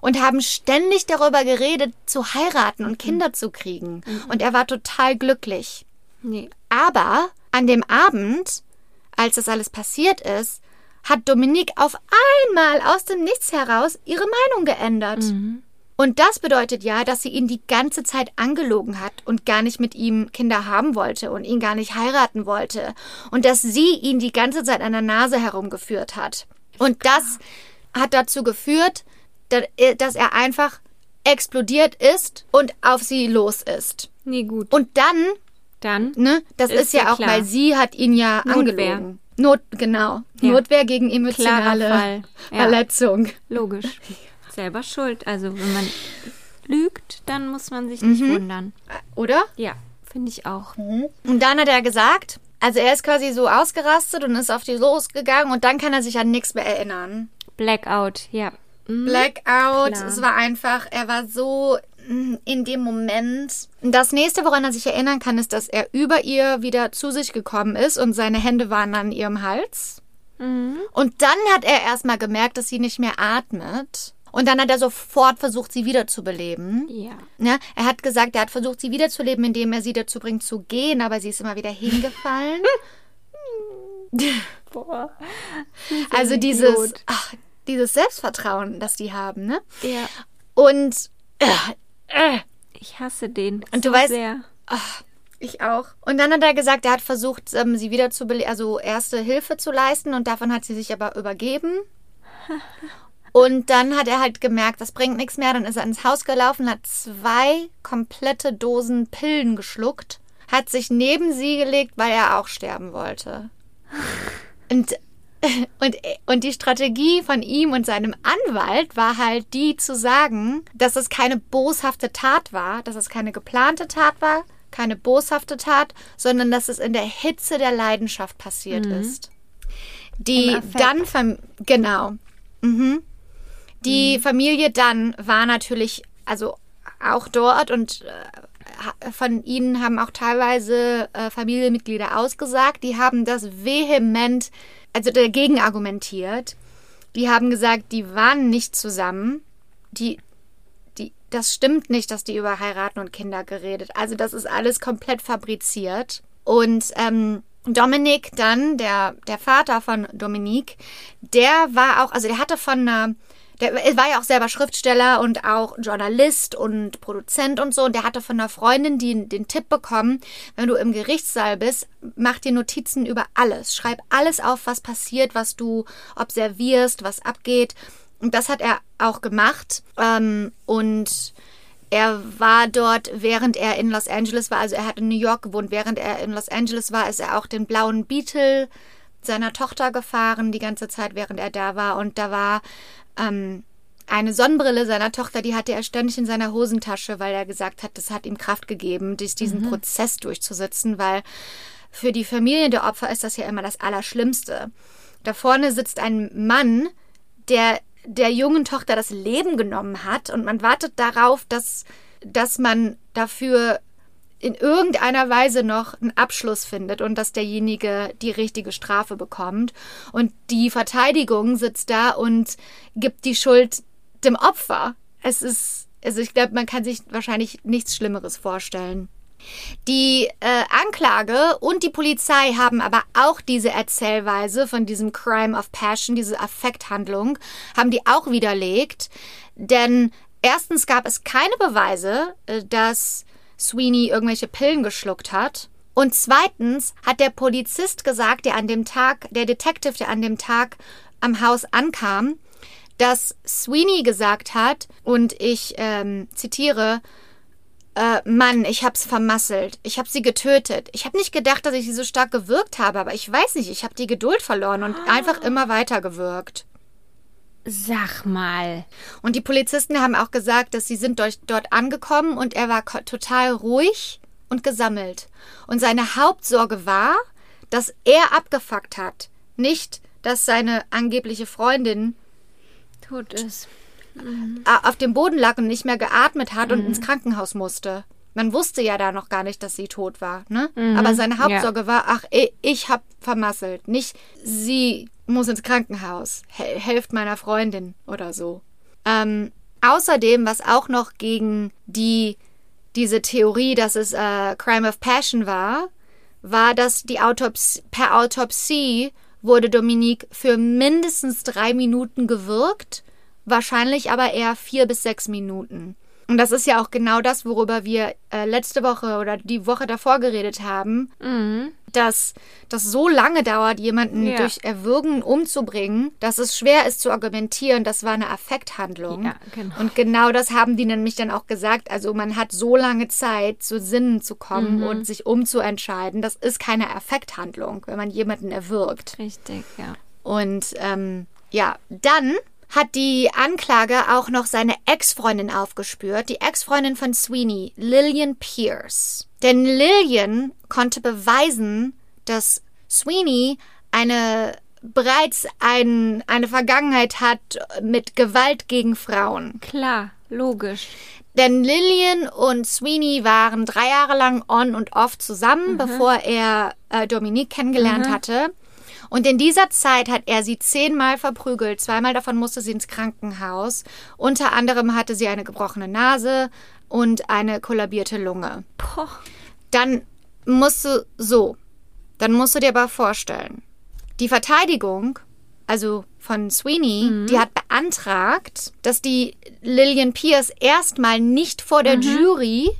und haben ständig darüber geredet, zu heiraten und Kinder zu kriegen. Und er war total glücklich. Nee. Aber an dem Abend, als das alles passiert ist, hat Dominique auf einmal aus dem Nichts heraus ihre Meinung geändert. Und das bedeutet ja, dass sie ihn die ganze Zeit angelogen hat und gar nicht mit ihm Kinder haben wollte und ihn gar nicht heiraten wollte. Und dass sie ihn die ganze Zeit an der Nase herumgeführt hat. Und das hat dazu geführt, da- dass er einfach explodiert ist und auf sie los ist. Nee, gut. Und dann Dann Ne? Das ist, Ist ja ja auch, klar. weil sie hat ihn ja Notwehr. angelogen. Not, genau. Ja. Notwehr gegen emotionale. Ja, Verletzung. logisch. Selber schuld. Also wenn man lügt, dann muss man sich nicht wundern. Oder? Ja, finde ich auch. Und dann hat er gesagt, also er ist quasi so ausgerastet und ist auf die losgegangen und dann kann er sich an nichts mehr erinnern. Blackout, ja. Mhm. Blackout, Klar. es war einfach, er war so in dem Moment. Das nächste, woran er sich erinnern kann, ist, dass er über ihr wieder zu sich gekommen ist und seine Hände waren an ihrem Hals. Und dann hat er erstmal gemerkt, dass sie nicht mehr atmet. Und dann hat er sofort versucht, sie wiederzubeleben. Ja. Ja, er hat gesagt, er hat versucht, sie wiederzuleben, indem er sie dazu bringt zu gehen, aber sie ist immer wieder hingefallen. Boah. also dieses, ach, dieses Selbstvertrauen, das die haben, ne? Ja. Und äh, äh, Ich hasse den. Und du so weißt- Sehr. ich auch. Und dann hat er gesagt, er hat versucht, ähm, sie wieder zu also erste Hilfe zu leisten und davon hat sie sich aber übergeben. Und dann hat er halt gemerkt, das bringt nichts mehr. Dann ist er ins Haus gelaufen, hat zwei komplette Dosen Pillen geschluckt, hat sich neben sie gelegt, weil er auch sterben wollte. Und, und, und die Strategie von ihm und seinem Anwalt war halt die zu sagen, dass es keine boshafte Tat war, dass es keine geplante Tat war, keine boshafte Tat, sondern dass es in der Hitze der Leidenschaft passiert ist. Die dann, genau, mhm. die Familie dann war natürlich, also auch dort und äh, von ihnen haben auch teilweise äh, Familienmitglieder ausgesagt, die haben das vehement, also dagegen argumentiert. Die haben gesagt, die waren nicht zusammen. Die, die, das stimmt nicht, dass die über heiraten und Kinder geredet. Also das ist alles komplett fabriziert. Und ähm, Dominik dann, der, der Vater von Dominique, der war auch, also der hatte von einer der war ja auch selber Schriftsteller und auch Journalist und Produzent und so. Und der hatte von einer Freundin die, den Tipp bekommen, wenn du im Gerichtssaal bist, mach dir Notizen über alles. Schreib alles auf, was passiert, was du observierst, was abgeht. Und das hat er auch gemacht. Ähm, und er war dort, während er in Los Angeles war. Also er hat in New York gewohnt. Während er in Los Angeles war, ist er auch den blauen Beetle seiner Tochter gefahren die ganze Zeit, während er da war. Und da war ähm, eine Sonnenbrille seiner Tochter, die hatte er ständig in seiner Hosentasche, weil er gesagt hat, das hat ihm Kraft gegeben, dies, diesen Prozess durchzusitzen, weil für die Familien der Opfer ist das ja immer das Allerschlimmste. Da vorne sitzt ein Mann, der der jungen Tochter das Leben genommen hat und man wartet darauf, dass, dass man dafür in irgendeiner Weise noch einen Abschluss findet und dass derjenige die richtige Strafe bekommt. Und die Verteidigung sitzt da und gibt die Schuld dem Opfer. Es ist, also ich glaube, man kann sich wahrscheinlich nichts Schlimmeres vorstellen. Die äh, Anklage und die Polizei haben aber auch diese Erzählweise von diesem Crime of Passion, diese Affekthandlung, haben die auch widerlegt. Denn erstens gab es keine Beweise, äh, dass Sweeney irgendwelche Pillen geschluckt hat. Und zweitens hat der Polizist gesagt, der an dem Tag, der Detective, der an dem Tag am Haus ankam, dass Sweeney gesagt hat, und ich ähm, zitiere, äh, Mann, ich hab's vermasselt. Ich hab sie getötet. Ich hab nicht gedacht, dass ich sie so stark gewürgt habe, aber ich weiß nicht, ich hab die Geduld verloren und einfach immer weiter gewürgt. Sag mal. Und die Polizisten haben auch gesagt, dass sie sind dort, dort angekommen und er war total ruhig und gesammelt. Und seine Hauptsorge war, dass er abgefuckt hat, nicht, dass seine angebliche Freundin Tut es. äh, auf dem Boden lag und nicht mehr geatmet hat und ins Krankenhaus musste. Man wusste ja da noch gar nicht, dass sie tot war, ne? Aber seine Hauptsorge war, ach, ich, hab vermasselt, nicht sie muss ins Krankenhaus, Hel helft meiner Freundin oder so. Ähm, außerdem, was auch noch gegen die diese Theorie, dass es äh, Crime of Passion war, war, dass die Autopsie, per Autopsie wurde Dominique für mindestens drei Minuten gewürgt, wahrscheinlich aber eher vier bis sechs Minuten. Und das ist ja auch genau das, worüber wir äh, letzte Woche oder die Woche davor geredet haben. dass das so lange dauert, jemanden Ja. durch Erwürgen umzubringen, dass es schwer ist zu argumentieren, das war eine Affekthandlung. Ja, genau. Und genau das haben die nämlich dann auch gesagt. Also man hat so lange Zeit, zu Sinnen zu kommen Mhm. und sich umzuentscheiden. Das ist keine Affekthandlung, wenn man jemanden erwürgt. Richtig, ja. Und ähm, ja, dann hat die Anklage auch noch seine Ex-Freundin aufgespürt, die Ex-Freundin von Sweeney, Lillian Pierce. Denn Lillian konnte beweisen, dass Sweeney eine bereits ein, eine Vergangenheit hat mit Gewalt gegen Frauen. Klar, logisch. Denn Lillian und Sweeney waren drei Jahre lang on und off zusammen, bevor er äh, Dominique kennengelernt hatte. Und in dieser Zeit hat er sie zehnmal verprügelt. Zweimal davon musste sie ins Krankenhaus. Unter anderem hatte sie eine gebrochene Nase und eine kollabierte Lunge. Boah. Dann musst du so, dann musst du dir aber vorstellen, die Verteidigung, also von Sweeney, die hat beantragt, dass die Lillian Pierce erstmal nicht vor der Jury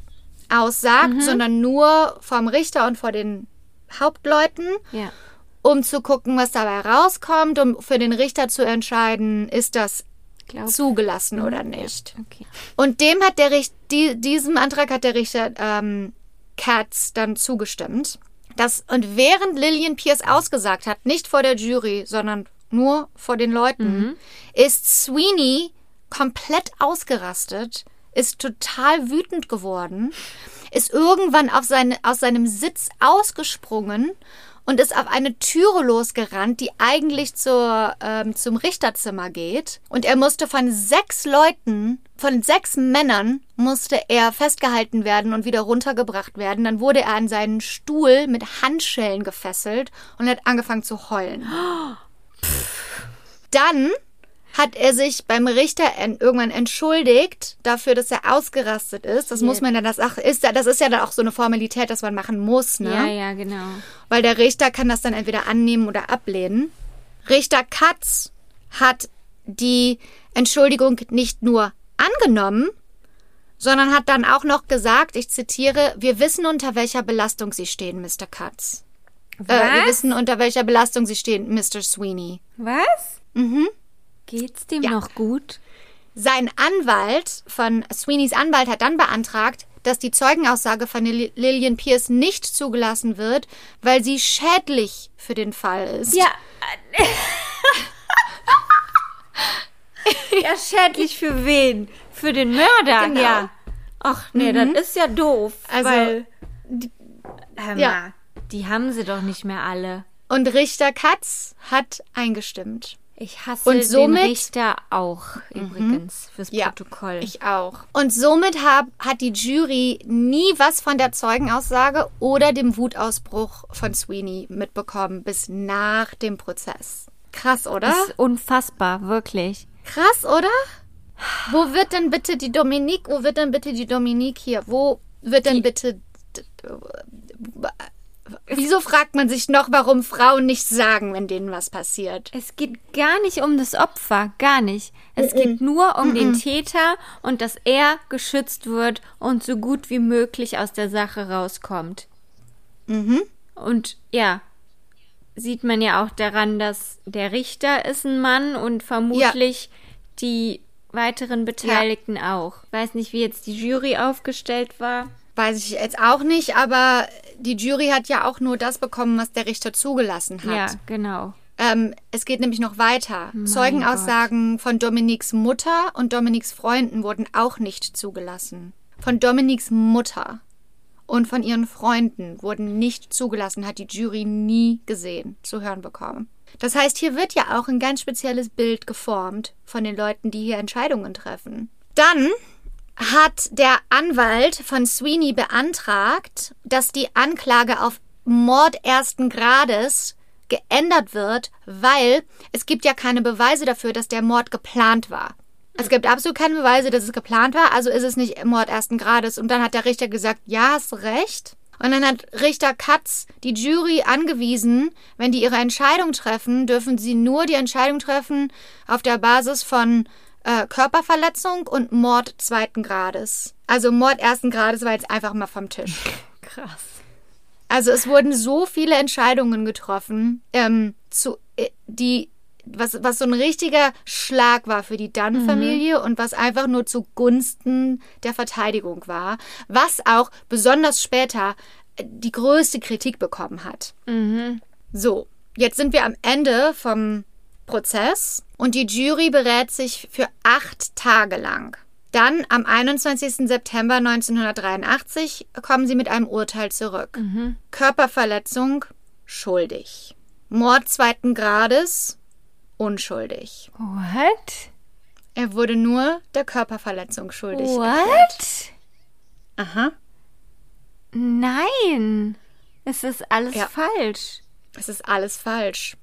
aussagt, sondern nur vom Richter und vor den Hauptleuten, Ja. Um zu gucken, was dabei rauskommt, um für den Richter zu entscheiden, ist das Glaub- zugelassen oder nicht. Okay. Und dem hat der Richter, die, diesem Antrag hat der Richter ähm, Katz dann zugestimmt. Das, und während Lillian Pierce ausgesagt hat, nicht vor der Jury, sondern nur vor den Leuten, ist Sweeney komplett ausgerastet, ist total wütend geworden, ist irgendwann auf seine, aus seinem Sitz ausgesprungen und ist auf eine Türe losgerannt, die eigentlich zur, ähm, zum Richterzimmer geht. Und er musste von sechs Leuten, von sechs Männern, musste er festgehalten werden und wieder runtergebracht werden. Dann wurde er an seinen Stuhl mit Handschellen gefesselt und hat angefangen zu heulen. Dann hat er sich beim Richter en irgendwann entschuldigt dafür, dass er ausgerastet ist. Das muss man dann, das, ach, ist, ja- das ist ja dann auch so eine Formalität, dass man machen muss, ne? Ja, ja, genau. Weil der Richter kann das dann entweder annehmen oder ablehnen. Richter Katz hat die Entschuldigung nicht nur angenommen, sondern hat dann auch noch gesagt, ich zitiere, wir wissen, unter welcher Belastung Sie stehen, Mr. Katz. Äh, wir Was? wissen, unter welcher Belastung Sie stehen, Mr. Sweeney. Was? Mhm. Geht's dem noch gut? Sein Anwalt von Sweeneys Anwalt hat dann beantragt, dass die Zeugenaussage von Lil- Lillian Pierce nicht zugelassen wird, weil sie schädlich für den Fall ist. Ja. ja, schädlich für wen? Für den Mörder, Genau. ja. Ach nee, das ist ja doof. Also, weil, hör mal, ja. die haben sie doch nicht mehr alle. Und Richter Katz hat eingestimmt. Ich hasse Und somit- den Richter auch übrigens fürs Ja, Protokoll. Ich auch. Und somit hab, hat die Jury nie was von der Zeugenaussage oder dem Wutausbruch von Sweeney mitbekommen, bis nach dem Prozess. Krass, oder? das ist unfassbar, wirklich. Krass, oder? Wo wird denn bitte die Dominique, wo wird denn bitte die Dominique hier? Wo wird denn bitte. Wieso fragt man sich noch, warum Frauen nichts sagen, wenn denen was passiert? Es geht gar nicht um das Opfer, gar nicht. Es geht nur um den Täter und dass er geschützt wird und so gut wie möglich aus der Sache rauskommt. Und ja, sieht man ja auch daran, dass der Richter ist ein Mann und vermutlich die weiteren Beteiligten auch. Weiß nicht, wie jetzt die Jury aufgestellt war. Weiß ich jetzt auch nicht, aber die Jury hat ja auch nur das bekommen, was der Richter zugelassen hat. Ja, genau. Ähm, es geht nämlich noch weiter. Zeugenaussagen von Dominiks Mutter und Dominiks Freunden wurden auch nicht zugelassen. Von Dominiks Mutter und von ihren Freunden wurden nicht zugelassen, hat die Jury nie gesehen, zu hören bekommen. Das heißt, hier wird ja auch ein ganz spezielles Bild geformt von den Leuten, die hier Entscheidungen treffen. Dann hat der Anwalt von Sweeney beantragt, dass die Anklage auf Mord ersten Grades geändert wird, weil es gibt ja keine Beweise dafür, dass der Mord geplant war. Es gibt absolut keine Beweise, dass es geplant war, also ist es nicht Mord ersten Grades. Und dann hat der Richter gesagt, ja, hast recht. Und dann hat Richter Katz die Jury angewiesen, wenn die ihre Entscheidung treffen, dürfen sie nur die Entscheidung treffen auf der Basis von äh, Körperverletzung und Mord zweiten Grades. Also Mord ersten Grades war jetzt einfach mal vom Tisch. Krass. Also es wurden so viele Entscheidungen getroffen, ähm, zu, äh, die was, was so ein richtiger Schlag war für die Dunn-Familie und was einfach nur zugunsten der Verteidigung war, was auch besonders später äh, die größte Kritik bekommen hat. So, jetzt sind wir am Ende vom Prozess und die Jury berät sich für acht Tage lang. Dann am 21. September 1983 kommen sie mit einem Urteil zurück. Körperverletzung schuldig. Mord zweiten Grades unschuldig. What? Er wurde nur der Körperverletzung schuldig. What? Aha. Nein. Es ist alles Ja. falsch. Es ist alles falsch.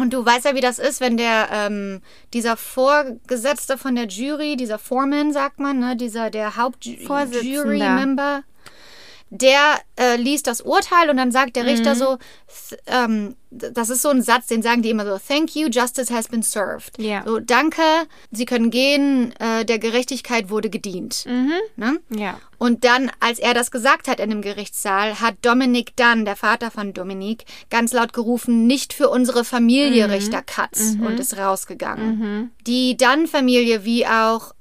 Und du weißt ja, wie das ist, wenn der ähm, dieser Vorgesetzte von der Jury, dieser Foreman, sagt man, ne, dieser der. Hauptjury-Member, der äh, liest das Urteil und dann sagt der Richter so, th- ähm, das ist so ein Satz, den sagen die immer so, thank you, justice has been served. Ja. So, danke, Sie können gehen, äh, der Gerechtigkeit wurde gedient. Ne? Ja. Und dann, als er das gesagt hat in dem Gerichtssaal, hat Dominik Dunn, der Vater von Dominik, ganz laut gerufen, nicht für unsere Familie, Richter Katz, und ist rausgegangen. Die Dunn-Familie, wie auch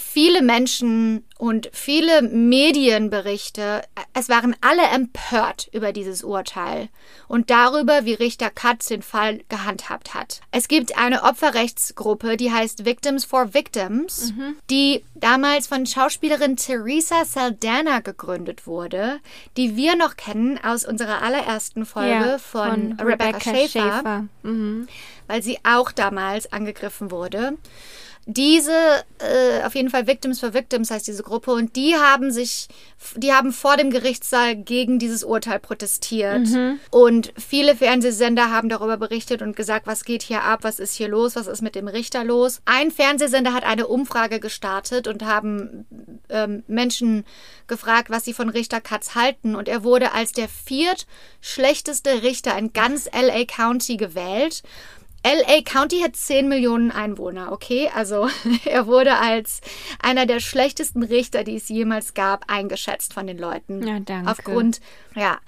viele Menschen und viele Medienberichte, es waren alle empört über dieses Urteil und darüber, wie Richter Katz den Fall gehandhabt hat. Es gibt eine Opferrechtsgruppe, die heißt Victims for Victims, die damals von Schauspielerin Teresa Saldana gegründet wurde, die wir noch kennen aus unserer allerersten Folge ja. von, Rebecca, Schaefer Mhm. weil sie auch damals angegriffen wurde. Diese, äh, auf jeden Fall Victims for Victims heißt diese Gruppe, und die haben sich, die haben vor dem Gerichtssaal gegen dieses Urteil protestiert. Und viele Fernsehsender haben darüber berichtet und gesagt, was geht hier ab, was ist hier los, was ist mit dem Richter los. Ein Fernsehsender hat eine Umfrage gestartet und haben ähm, Menschen gefragt, was sie von Richter Katz halten. Und er wurde als der viertschlechteste Richter in ganz LA County gewählt. LA County hat 10 Millionen Einwohner, okay? Also er wurde als einer der schlechtesten Richter, die es jemals gab, eingeschätzt von den Leuten. Ja, danke. Aufgrund, ja.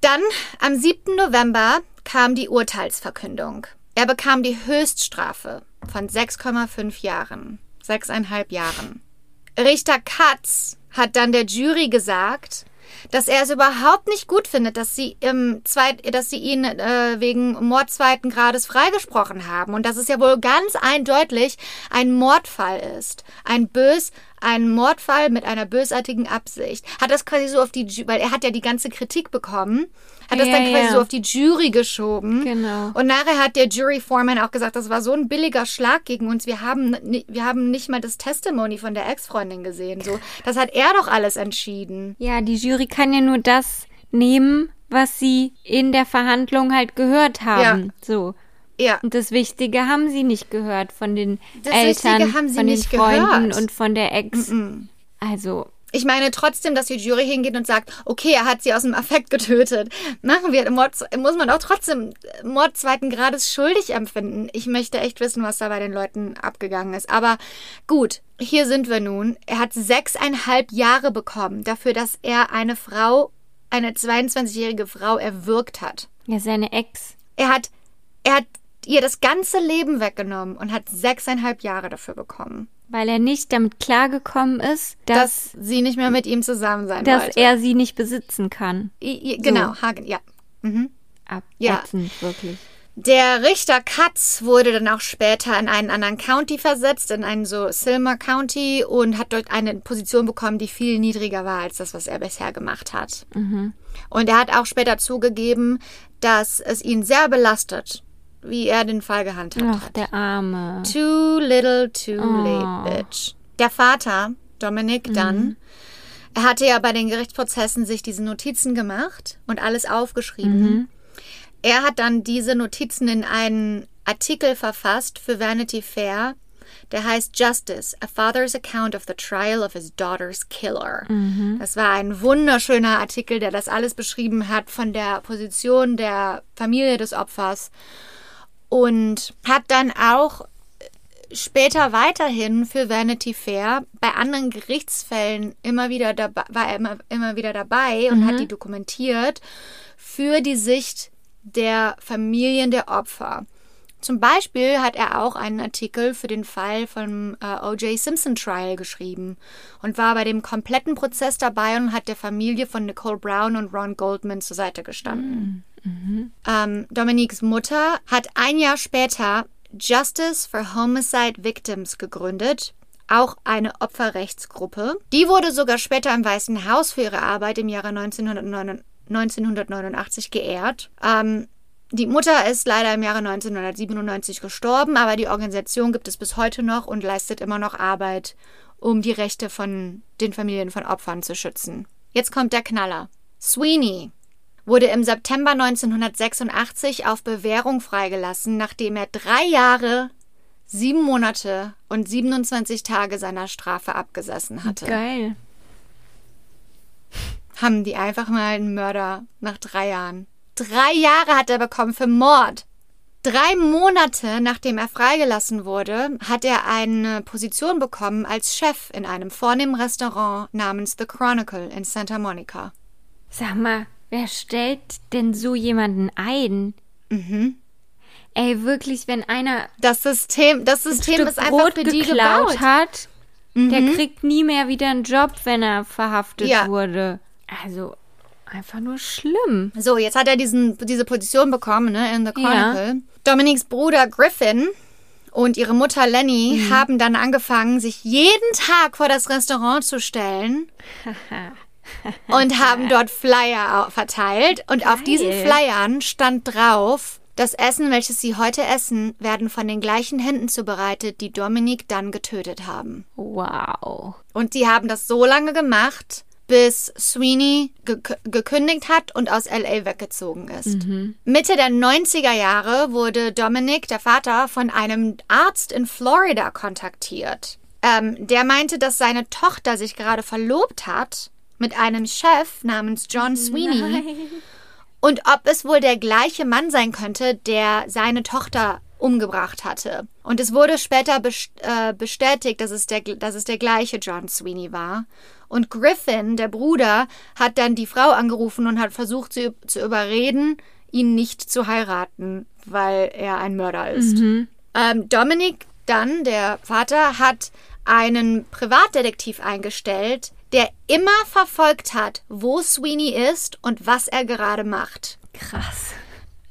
Dann am 7. November kam die Urteilsverkündung. Er bekam die Höchststrafe von 6,5 Jahren. Sechseinhalb Jahren. Richter Katz hat dann der Jury gesagt, dass er es überhaupt nicht gut findet, dass sie im Zweit, dass sie ihn äh, wegen Mord zweiten Grades freigesprochen haben. Und dass es ja wohl ganz eindeutig ein Mordfall ist, ein bös, ein Mordfall mit einer bösartigen Absicht. Hat das quasi so auf die, weil er hat ja die ganze Kritik bekommen, hat das Ja, dann quasi ja. so auf die Jury geschoben. Genau. Und nachher hat der Jury Foreman auch gesagt, das war so ein billiger Schlag gegen uns. Wir haben, wir haben nicht mal das Testimony von der Ex-Freundin gesehen. So, das hat er doch alles entschieden. Ja, die Jury kann ja nur das nehmen, was sie in der Verhandlung halt gehört haben. So. Ja. Und das Wichtige haben sie nicht gehört von den Das Eltern, Wichtige haben sie von den Freunden gehört. und von der Ex. Also, Ich meine trotzdem, dass die Jury hingeht und sagt, okay, er hat sie aus dem Affekt getötet. Machen wir Mord, muss man auch trotzdem Mord zweiten Grades schuldig empfinden. Ich möchte echt wissen, was da bei den Leuten abgegangen ist. Aber gut, hier sind wir nun. Er hat sechseinhalb Jahre bekommen dafür, dass er eine Frau, eine 22-jährige Frau erwürgt hat. ja, seine Ex. Er hat, er hat ihr das ganze Leben weggenommen und hat sechseinhalb Jahre dafür bekommen, Weil er nicht damit klargekommen ist, dass, dass sie nicht mehr mit ihm zusammen sein dass wollte. er sie nicht besitzen kann. I- I- Genau, Hagen, ja. Ja. Abätzend, wirklich. Der Richter Katz wurde dann auch später in einen anderen County versetzt, in einen so Silmer County und hat dort eine Position bekommen, die viel niedriger war als das, was er bisher gemacht hat. Und er hat auch später zugegeben, dass es ihn sehr belastet, wie er den Fall gehandhabt Ach, hat. der Arme. Too little, too late, bitch. Der Vater, Dominic Dunn, er hatte ja bei den Gerichtsprozessen sich diese Notizen gemacht und alles aufgeschrieben. Er hat dann diese Notizen in einen Artikel verfasst für Vanity Fair. Der heißt Justice, a father's account of the trial of his daughter's killer. Das war ein wunderschöner Artikel, der das alles beschrieben hat von der Position der Familie des Opfers und hat dann auch später weiterhin für Vanity Fair bei anderen Gerichtsfällen immer wieder dabei, war er immer, immer wieder dabei und hat die dokumentiert für die Sicht der Familien der Opfer. Zum Beispiel hat er auch einen Artikel für den Fall vom äh, O.J. Simpson Trial geschrieben und war bei dem kompletten Prozess dabei und hat der Familie von Nicole Brown und Ron Goldman zur Seite gestanden. Ähm, Dominiques Mutter hat ein Jahr später Justice for Homicide Victims gegründet, auch eine Opferrechtsgruppe. Die wurde sogar später im Weißen Haus für ihre Arbeit im Jahre 1989, 1989 geehrt. Ähm, die Mutter ist leider im Jahre 1997 gestorben, aber die Organisation gibt es bis heute noch und leistet immer noch Arbeit, um die Rechte von den Familien von Opfern zu schützen. Jetzt kommt der Knaller. Sweeney wurde im September 1986 auf Bewährung freigelassen, nachdem er drei Jahre, sieben Monate und 27 Tage seiner Strafe abgesessen hatte. Geil. Haben die einfach mal einen Mörder nach drei Jahren. Drei Jahre hat er bekommen für Mord. Drei Monate nachdem er freigelassen wurde, hat er eine Position bekommen als Chef in einem vornehmen Restaurant namens The Chronicle in Santa Monica. Sag mal, wer stellt denn so jemanden ein? Mhm. Ey, wirklich, wenn einer Das System, das System Stück ist einfach Brot für die geklaut gebaut. hat, der kriegt nie mehr wieder einen Job, wenn er verhaftet Ja. wurde. Also einfach nur schlimm. So, jetzt hat er diesen, diese Position bekommen, ne, in The Chronicle. Dominics Bruder Griffin und ihre Mutter Lenny haben dann angefangen, sich jeden Tag vor das Restaurant zu stellen und haben dort Flyer verteilt. Und auf diesen Geil. Flyern stand drauf, das Essen, welches sie heute essen, werden von den gleichen Händen zubereitet, die Dominic dann getötet haben. Wow. Und sie haben das so lange gemacht, bis Sweeney ge gekündigt hat und aus LA weggezogen ist. Mitte der 90er Jahre wurde Dominic, der Vater, von einem Arzt in Florida kontaktiert. Ähm, der meinte, dass seine Tochter sich gerade verlobt hat mit einem Chef namens John Sweeney und ob es wohl der gleiche Mann sein könnte, der seine Tochter umgebracht hatte. Und es wurde später äh, bestätigt, dass es, der, dass es der gleiche John Sweeney war. Und Griffin, der Bruder, hat dann die Frau angerufen und hat versucht, sie zu überreden, ihn nicht zu heiraten, weil er ein Mörder ist. Ähm, Dominic dann, der Vater, hat einen Privatdetektiv eingestellt, der immer verfolgt hat, wo Sweeney ist und was er gerade macht. Krass.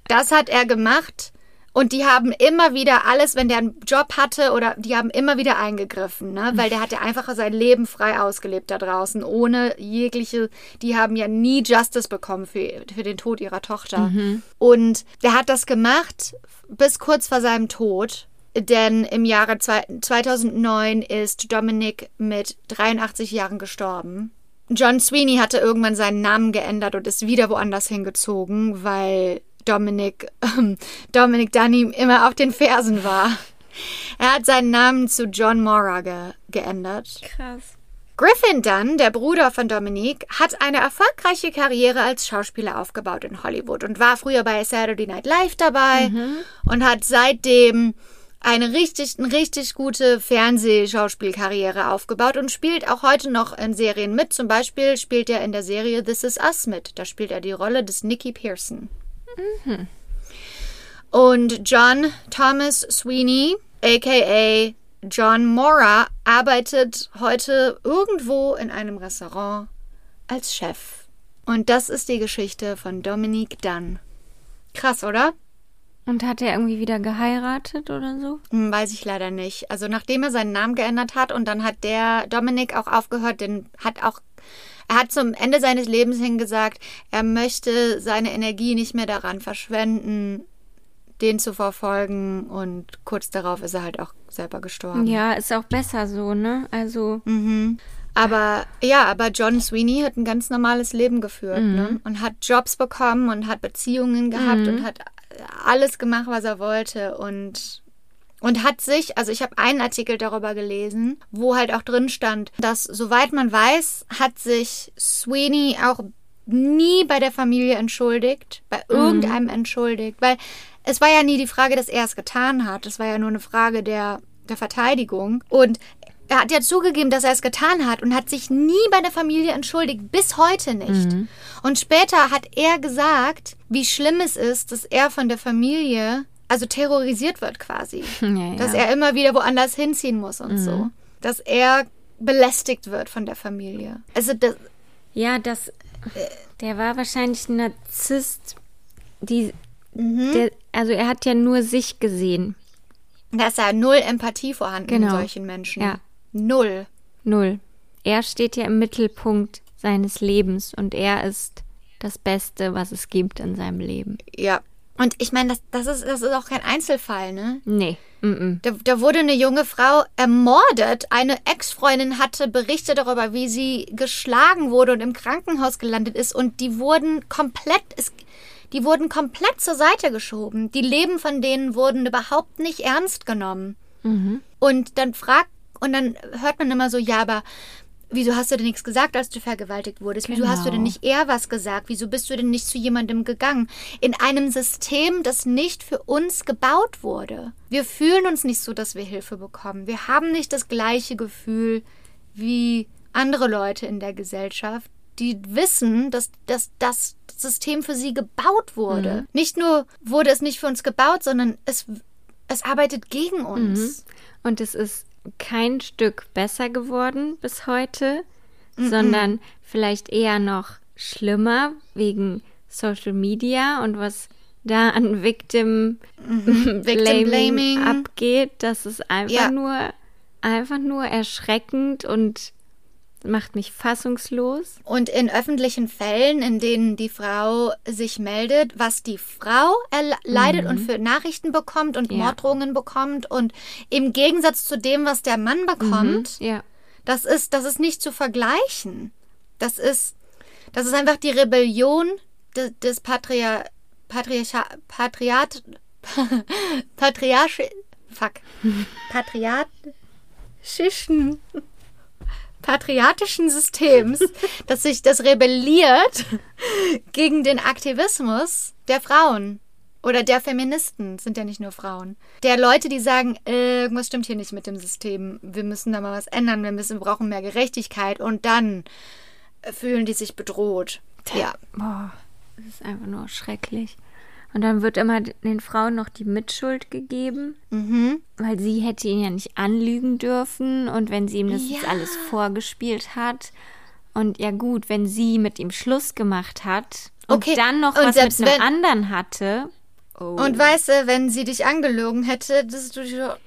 Das hat er gemacht und die haben immer wieder alles, wenn der einen Job hatte oder die haben immer wieder eingegriffen, ne? weil der hat ja einfach sein Leben frei ausgelebt da draußen, ohne jegliche, die haben ja nie Justice bekommen für, für den Tod ihrer Tochter. Und der hat das gemacht bis kurz vor seinem Tod. Denn im Jahre zwei- 2009 ist Dominic mit 83 Jahren gestorben. John Sweeney hatte irgendwann seinen Namen geändert und ist wieder woanders hingezogen, weil Dominic, ähm, Dominic dann ihm immer auf den Fersen war. Er hat seinen Namen zu John Mora ge geändert. Krass. Griffin Dunn, der Bruder von Dominic, hat eine erfolgreiche Karriere als Schauspieler aufgebaut in Hollywood und war früher bei Saturday Night Live dabei und hat seitdem eine richtig, eine richtig gute Fernsehschauspielkarriere aufgebaut und spielt auch heute noch in Serien mit. Zum Beispiel spielt er in der Serie This Is Us mit. Da spielt er die Rolle des Nicky Pearson. Und John Thomas Sweeney, aka John Mora, arbeitet heute irgendwo in einem Restaurant als Chef. Und das ist die Geschichte von Dominique Dunn. Krass, oder? Und hat er irgendwie wieder geheiratet oder so? Hm, weiß ich leider nicht. Also nachdem er seinen Namen geändert hat und dann hat der Dominik auch aufgehört, den hat auch er hat zum Ende seines Lebens hin gesagt, er möchte seine Energie nicht mehr daran verschwenden, den zu verfolgen und kurz darauf ist er halt auch selber gestorben. Ja, ist auch besser so, ne? Also, Mhm. Aber ja, aber John Sweeney hat ein ganz normales Leben geführt ne? und hat Jobs bekommen und hat Beziehungen gehabt und hat alles gemacht, was er wollte und und hat sich, also ich habe einen Artikel darüber gelesen, wo halt auch drin stand, dass soweit man weiß, hat sich Sweeney auch nie bei der Familie entschuldigt, bei irgendeinem entschuldigt, weil es war ja nie die Frage, dass er es getan hat, es war ja nur eine Frage der der Verteidigung. Und er hat ja zugegeben, dass er es getan hat und hat sich nie bei der Familie entschuldigt, bis heute nicht. Und später hat er gesagt, wie schlimm es ist, dass er von der Familie, also terrorisiert wird quasi. Ja, Dass ja. er immer wieder woanders hinziehen muss und so. Dass er belästigt wird von der Familie. Also das, Ja, das. Der war wahrscheinlich ein Narzisst. Die, Mhm. der, also er hat ja nur sich gesehen. da ist ja null Empathie vorhanden in Genau. solchen Menschen. Ja. Null. Null. Er steht ja im Mittelpunkt seines Lebens und er ist das Beste, was es gibt in seinem Leben. Ja. Und ich meine, das, das, ist, das ist auch kein Einzelfall, ne? Nee. Mm -mm. Da, da wurde eine junge Frau ermordet. Eine Ex-Freundin hatte berichtet darüber, wie sie geschlagen wurde und im Krankenhaus gelandet ist. Und die wurden komplett, es, die wurden komplett zur Seite geschoben. Die Leben von denen wurden überhaupt nicht ernst genommen. Und dann fragt, und dann hört man immer so, ja, aber wieso hast du denn nichts gesagt, als du vergewaltigt wurdest? Wieso hast du denn Genau. nicht eher was gesagt? Wieso bist du denn nicht zu jemandem gegangen? In einem System, das nicht für uns gebaut wurde. Wir fühlen uns nicht so, dass wir Hilfe bekommen. Wir haben nicht das gleiche Gefühl wie andere Leute in der Gesellschaft, die wissen, dass, dass das System für sie gebaut wurde. Nicht nur wurde es nicht für uns gebaut, sondern es, es arbeitet gegen uns. Und es ist kein Stück besser geworden bis heute, sondern vielleicht eher noch schlimmer wegen Social Media und was da an Victim, Victim Blaming, Blaming. abgeht. Das ist einfach Ja. nur einfach nur erschreckend und macht mich fassungslos. Und in öffentlichen Fällen, in denen die Frau sich meldet, was die Frau erleidet und für Nachrichten bekommt und Ja. Morddrohungen bekommt und im Gegensatz zu dem, was der Mann bekommt, Ja. das ist, das ist nicht zu vergleichen. Das ist, das ist einfach die Rebellion des, des Patria, Patriarcha, Patriat, Patriarch, fuck, patriarchischen, patriarchischen Systems, dass sich das rebelliert gegen den Aktivismus der Frauen. Oder der Feministen, sind ja nicht nur Frauen. Der Leute, die sagen, irgendwas stimmt hier nicht mit dem System. Wir müssen da mal was ändern. Wir müssen, wir brauchen mehr Gerechtigkeit. Und dann fühlen die sich bedroht. Ja. Boah, das ist einfach nur schrecklich. Und dann wird immer den Frauen noch die Mitschuld gegeben, Mhm. weil sie hätte ihn ja nicht anlügen dürfen und wenn sie ihm das jetzt Ja. alles vorgespielt hat. Und ja gut, wenn sie mit ihm Schluss gemacht hat und Okay, dann noch und was mit einem anderen hatte. Oh. Und weißt du, wenn sie dich angelogen hätte, dass du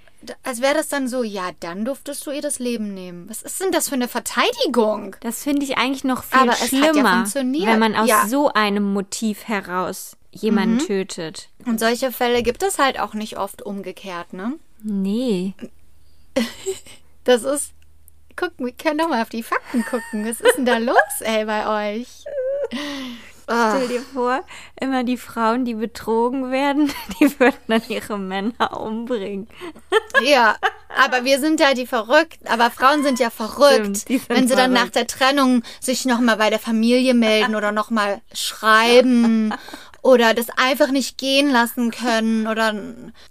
als wäre das dann so, ja, dann durftest du ihr das Leben nehmen. Was ist denn das für eine Verteidigung? das finde ich eigentlich noch viel Aber ja schlimmer, funktioniert. wenn man aus Ja. So einem Motiv heraus jemanden tötet. Und solche Fälle gibt es halt auch nicht oft umgekehrt, ne? Nee. Das ist. Guck, wir können doch mal auf die Fakten gucken. Was ist denn da los, ey, bei euch? Ah, Stell dir vor, immer die Frauen, die betrogen werden, die würden dann ihre Männer umbringen. ja, aber wir sind ja die verrückt. Aber Frauen sind ja verrückt, Stimmt, sind wenn sie dann nach verrückt. der Trennung sich nochmal bei der Familie melden oder nochmal schreiben oder das einfach nicht gehen lassen können oder.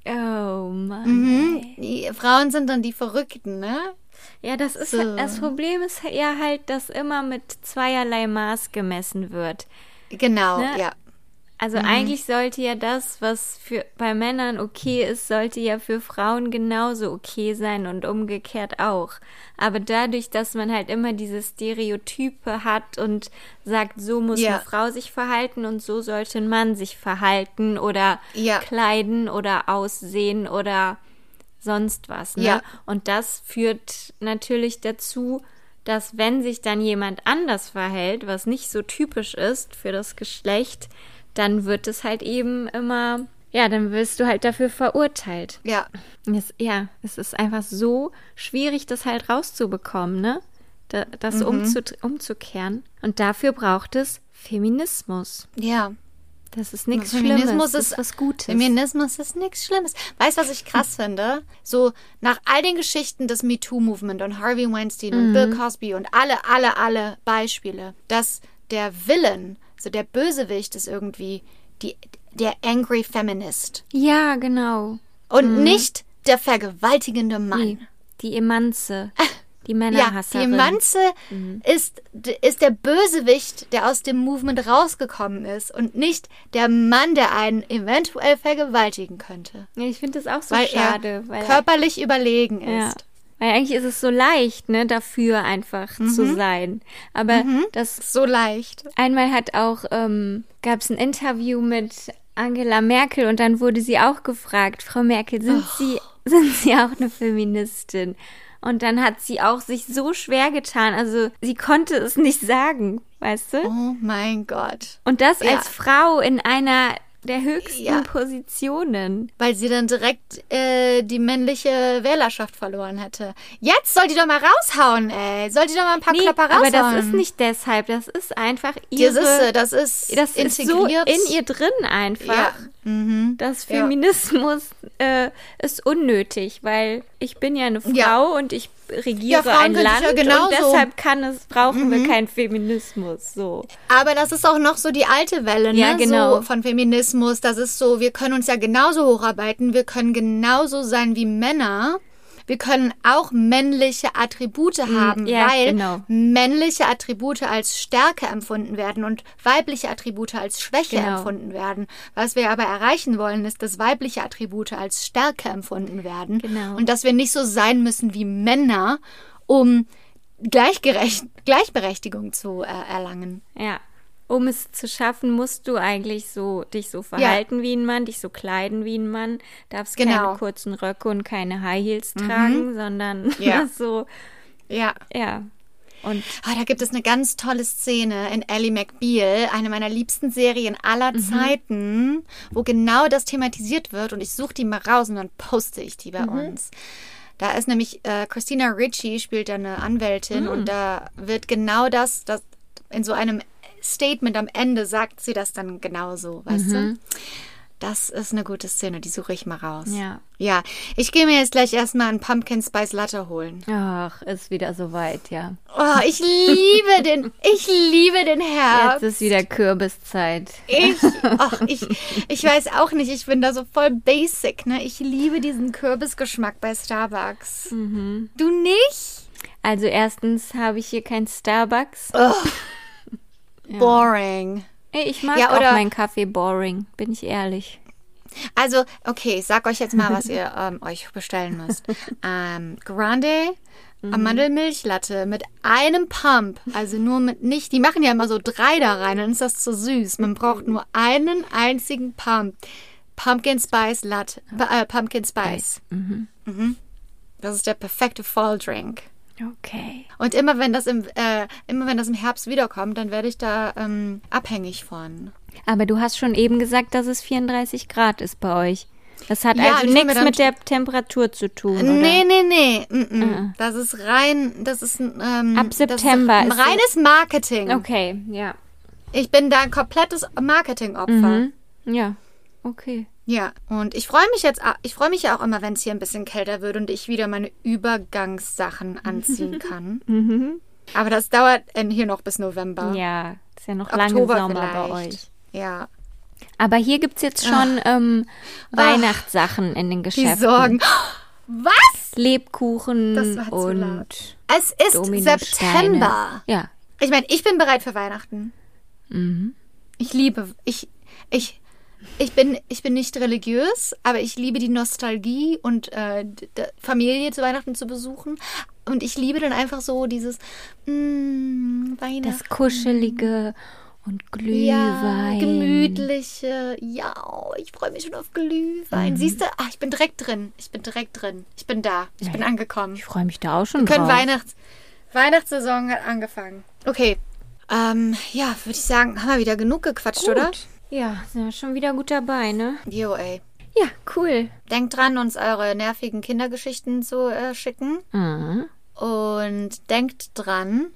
Oh Mann. Mhm, die Frauen sind dann die Verrückten, ne? Ja, das ist So. das Problem ist ja halt, dass immer mit zweierlei Maß gemessen wird. Genau, Ne? ja. Also eigentlich sollte ja das, was für bei Männern okay ist, sollte ja für Frauen genauso okay sein und umgekehrt auch. Aber dadurch, dass man halt immer diese Stereotype hat und sagt, so muss Ja. eine Frau sich verhalten und so sollte ein Mann sich verhalten oder Ja. kleiden oder aussehen oder sonst was. Ne? Ja. Und das führt natürlich dazu, dass wenn sich dann jemand anders verhält, was nicht so typisch ist für das Geschlecht, dann wird es halt eben immer, ja, dann wirst du halt dafür verurteilt. Ja, Es, ja, es ist einfach so schwierig, das halt rauszubekommen, ne? Da, das Mhm. umzu, umzukehren. Und dafür braucht es Feminismus. ja. Das ist nichts Feminismus Schlimmes, das ist ist was Gutes. Feminismus ist nichts Schlimmes. Weißt du, was ich krass finde? So nach all den Geschichten des MeToo-Movement und Harvey Weinstein und Bill Cosby und alle, alle, alle Beispiele, dass der Villain, so der Bösewicht ist irgendwie die, der Angry Feminist. ja, genau. Und nicht der vergewaltigende Mann. Nee, die Emanze. Die Ja, die Männerhasserin. Manze ist, ist der Bösewicht, der aus dem Movement rausgekommen ist und nicht der Mann, der einen eventuell vergewaltigen könnte. Ja, ich finde das auch so Weil schade. er weil körperlich überlegen ja. Weil eigentlich ist es so leicht, ne, dafür einfach Mhm. zu sein. Aber das So leicht. einmal hat auch, ähm, gab es ein Interview mit Angela Merkel und dann wurde sie auch gefragt, Frau Merkel, sind Sie, sind Sie auch eine Feministin? Und dann hat sie auch sich so schwer getan. Also sie konnte es nicht sagen, weißt du? Oh mein Gott. Und das Ja. als Frau in einer der höchsten Ja. Positionen. Weil sie dann direkt äh, die männliche Wählerschaft verloren hätte. Jetzt soll die doch mal raushauen, ey. Soll die doch mal ein paar Nee, Klopper raushauen. aber das ist nicht deshalb. Das ist einfach Das ihre. ist, äh, das ist das ist so integriert. in ihr drin einfach. Ja. Mhm. dass Ja. Feminismus äh, ist unnötig, weil ich bin ja eine Frau Ja. und ich regiere Frauen ein Land ja und genauso- Mhm. deshalb kann es, brauchen wir keinen Feminismus. So. Aber das ist auch noch so die alte Welle, ne? Ja, genau. So von Feminismus. Das ist so, wir können uns ja genauso hocharbeiten, wir können genauso sein wie Männer. Wir können auch männliche Attribute haben, Mm, ja, weil genau. männliche Attribute als Stärke empfunden werden und weibliche Attribute als Schwäche Genau. empfunden werden. Was wir aber erreichen wollen, ist, dass weibliche Attribute als Stärke empfunden werden Genau. und dass wir nicht so sein müssen wie Männer, um gleichgerecht, Gleichberechtigung zu äh, erlangen. Ja. Um es zu schaffen, musst du eigentlich so dich so verhalten wie ein Mann, dich so kleiden wie ein Mann, darfst Genau. Mhm. keine kurzen Röcke und keine High Heels tragen, sondern Ja. so, Ja. ja. Und Ah, da gibt es eine ganz tolle Szene in Ally McBeal, eine meiner liebsten Serien aller Mhm. Zeiten, wo genau das thematisiert wird und ich suche die mal raus und dann poste ich die bei Mhm. uns. Da ist nämlich äh, Christina Ritchie spielt da eine Anwältin Mhm. und da wird genau das, das in so einem Statement am Ende sagt sie das dann genauso, weißt Mhm. du? Das ist eine gute Szene, die suche ich mal raus. ja. Ja, ich gehe mir jetzt gleich erstmal einen Pumpkin Spice Latte holen. Ach, ist wieder soweit, ja. Oh, ich liebe den, ich liebe den Herbst. Jetzt ist wieder Kürbiszeit. Ich, ach, ich, ich weiß auch nicht, ich bin da so voll basic, ne? Ich liebe diesen Kürbisgeschmack bei Starbucks. Mhm. Du nicht? Also erstens habe ich hier kein Starbucks. Boring. Ey, Ich mag Ja, auch oder- meinen Kaffee boring, bin ich ehrlich. Also, okay, ich sag euch jetzt mal, was ihr ähm, euch bestellen müsst. Ähm, Grande Mandelmilchlatte mit einem Pump, also nur mit nicht, die machen ja immer so drei da rein, dann ist das zu süß. Man braucht nur einen einzigen Pump. Pumpkin Spice Latte, äh, Pumpkin Spice. Mhm. Das ist der perfekte Fall Drink. Okay. Und immer wenn das im, äh, immer wenn das im Herbst wiederkommt, dann werde ich da ähm, abhängig von. Aber du hast schon eben gesagt, dass es 34 Grad ist bei euch. Das hat Ja, also nichts mit der Temperatur zu tun, oder? Nee, nee, nee. Mm -mm. Das ist rein, das ist ein, ähm, Ab September Das ist ist ein reines Marketing. Okay, ja. Ich bin da ein komplettes Marketingopfer. Mhm. Ja, okay. Ja, und ich freue mich jetzt, ich freue mich ja auch immer, wenn es hier ein bisschen kälter wird und ich wieder meine Übergangssachen anziehen kann. Aber das dauert äh, hier noch bis November. Ja, ist ja noch lange Oktober Sommer vielleicht. bei euch. Ja. Aber hier gibt es jetzt schon ähm, Weihnachtssachen in den Die Geschäften. Sorgen. Was? Lebkuchen Das war zu und laut. Es ist. September. Ja. Ich meine, ich bin bereit für Weihnachten. Mhm. Ich liebe, ich, ich, ich bin, ich bin nicht religiös, aber ich liebe die Nostalgie und äh, Familie zu Weihnachten zu besuchen. Und ich liebe dann einfach so dieses mm, Weihnachten. Das Kuschelige und ja, Glühwein. gemütliche. Ja, ich freue mich schon auf Glühwein. Mhm. Siehst du, ah, ich bin direkt drin. Ich bin direkt drin. Ich bin da. Ich bin angekommen. Ich freue mich da auch schon Wir können drauf. Weihnachts Weihnachtssaison hat angefangen. Okay. Ähm, ja, würde ich sagen, haben wir wieder genug gequatscht, oder? Ja, sind wir schon wieder gut dabei, ne? Jo, ey. Ja, cool. Denkt dran, uns eure nervigen Kindergeschichten zu äh, schicken. Mhm. Und denkt dran,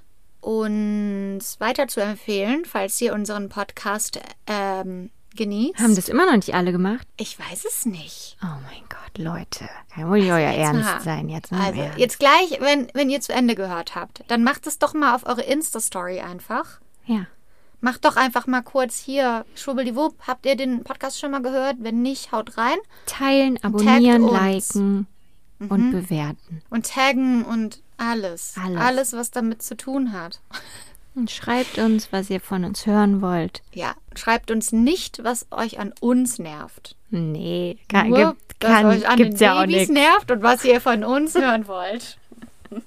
uns weiter zu empfehlen, falls ihr unseren Podcast ähm, genießt. Haben das immer noch nicht alle gemacht? ich weiß es nicht. Oh mein Gott, Leute. Kann wohl nicht euer Ernst mal. sein jetzt. Also, Ernst. jetzt gleich, wenn, wenn ihr zu Ende gehört habt, dann macht es doch mal auf eure Insta-Story einfach. Ja. Macht doch einfach mal kurz hier, schwubbeldiwupp, habt ihr den Podcast schon mal gehört? Wenn nicht, haut rein. Teilen, abonnieren, liken. und bewerten. Und taggen und alles. Alles. Alles, was damit zu tun hat. Und schreibt uns, was ihr von uns hören wollt. Ja, schreibt uns nicht, was euch an uns nervt. Nee, kann, Nur, gibt, was kann, euch an gibt's den ja auch nervt und was ihr von uns hören wollt.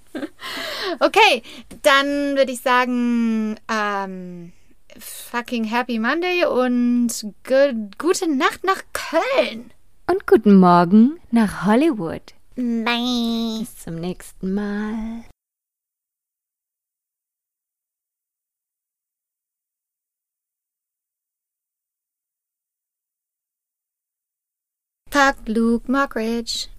Okay, dann würde ich sagen, ähm, fucking Happy Monday und gu- gute Nacht nach Köln. Und guten Morgen nach Hollywood. Bye. Bis zum nächsten Mal. Fuck Luke Mockridge.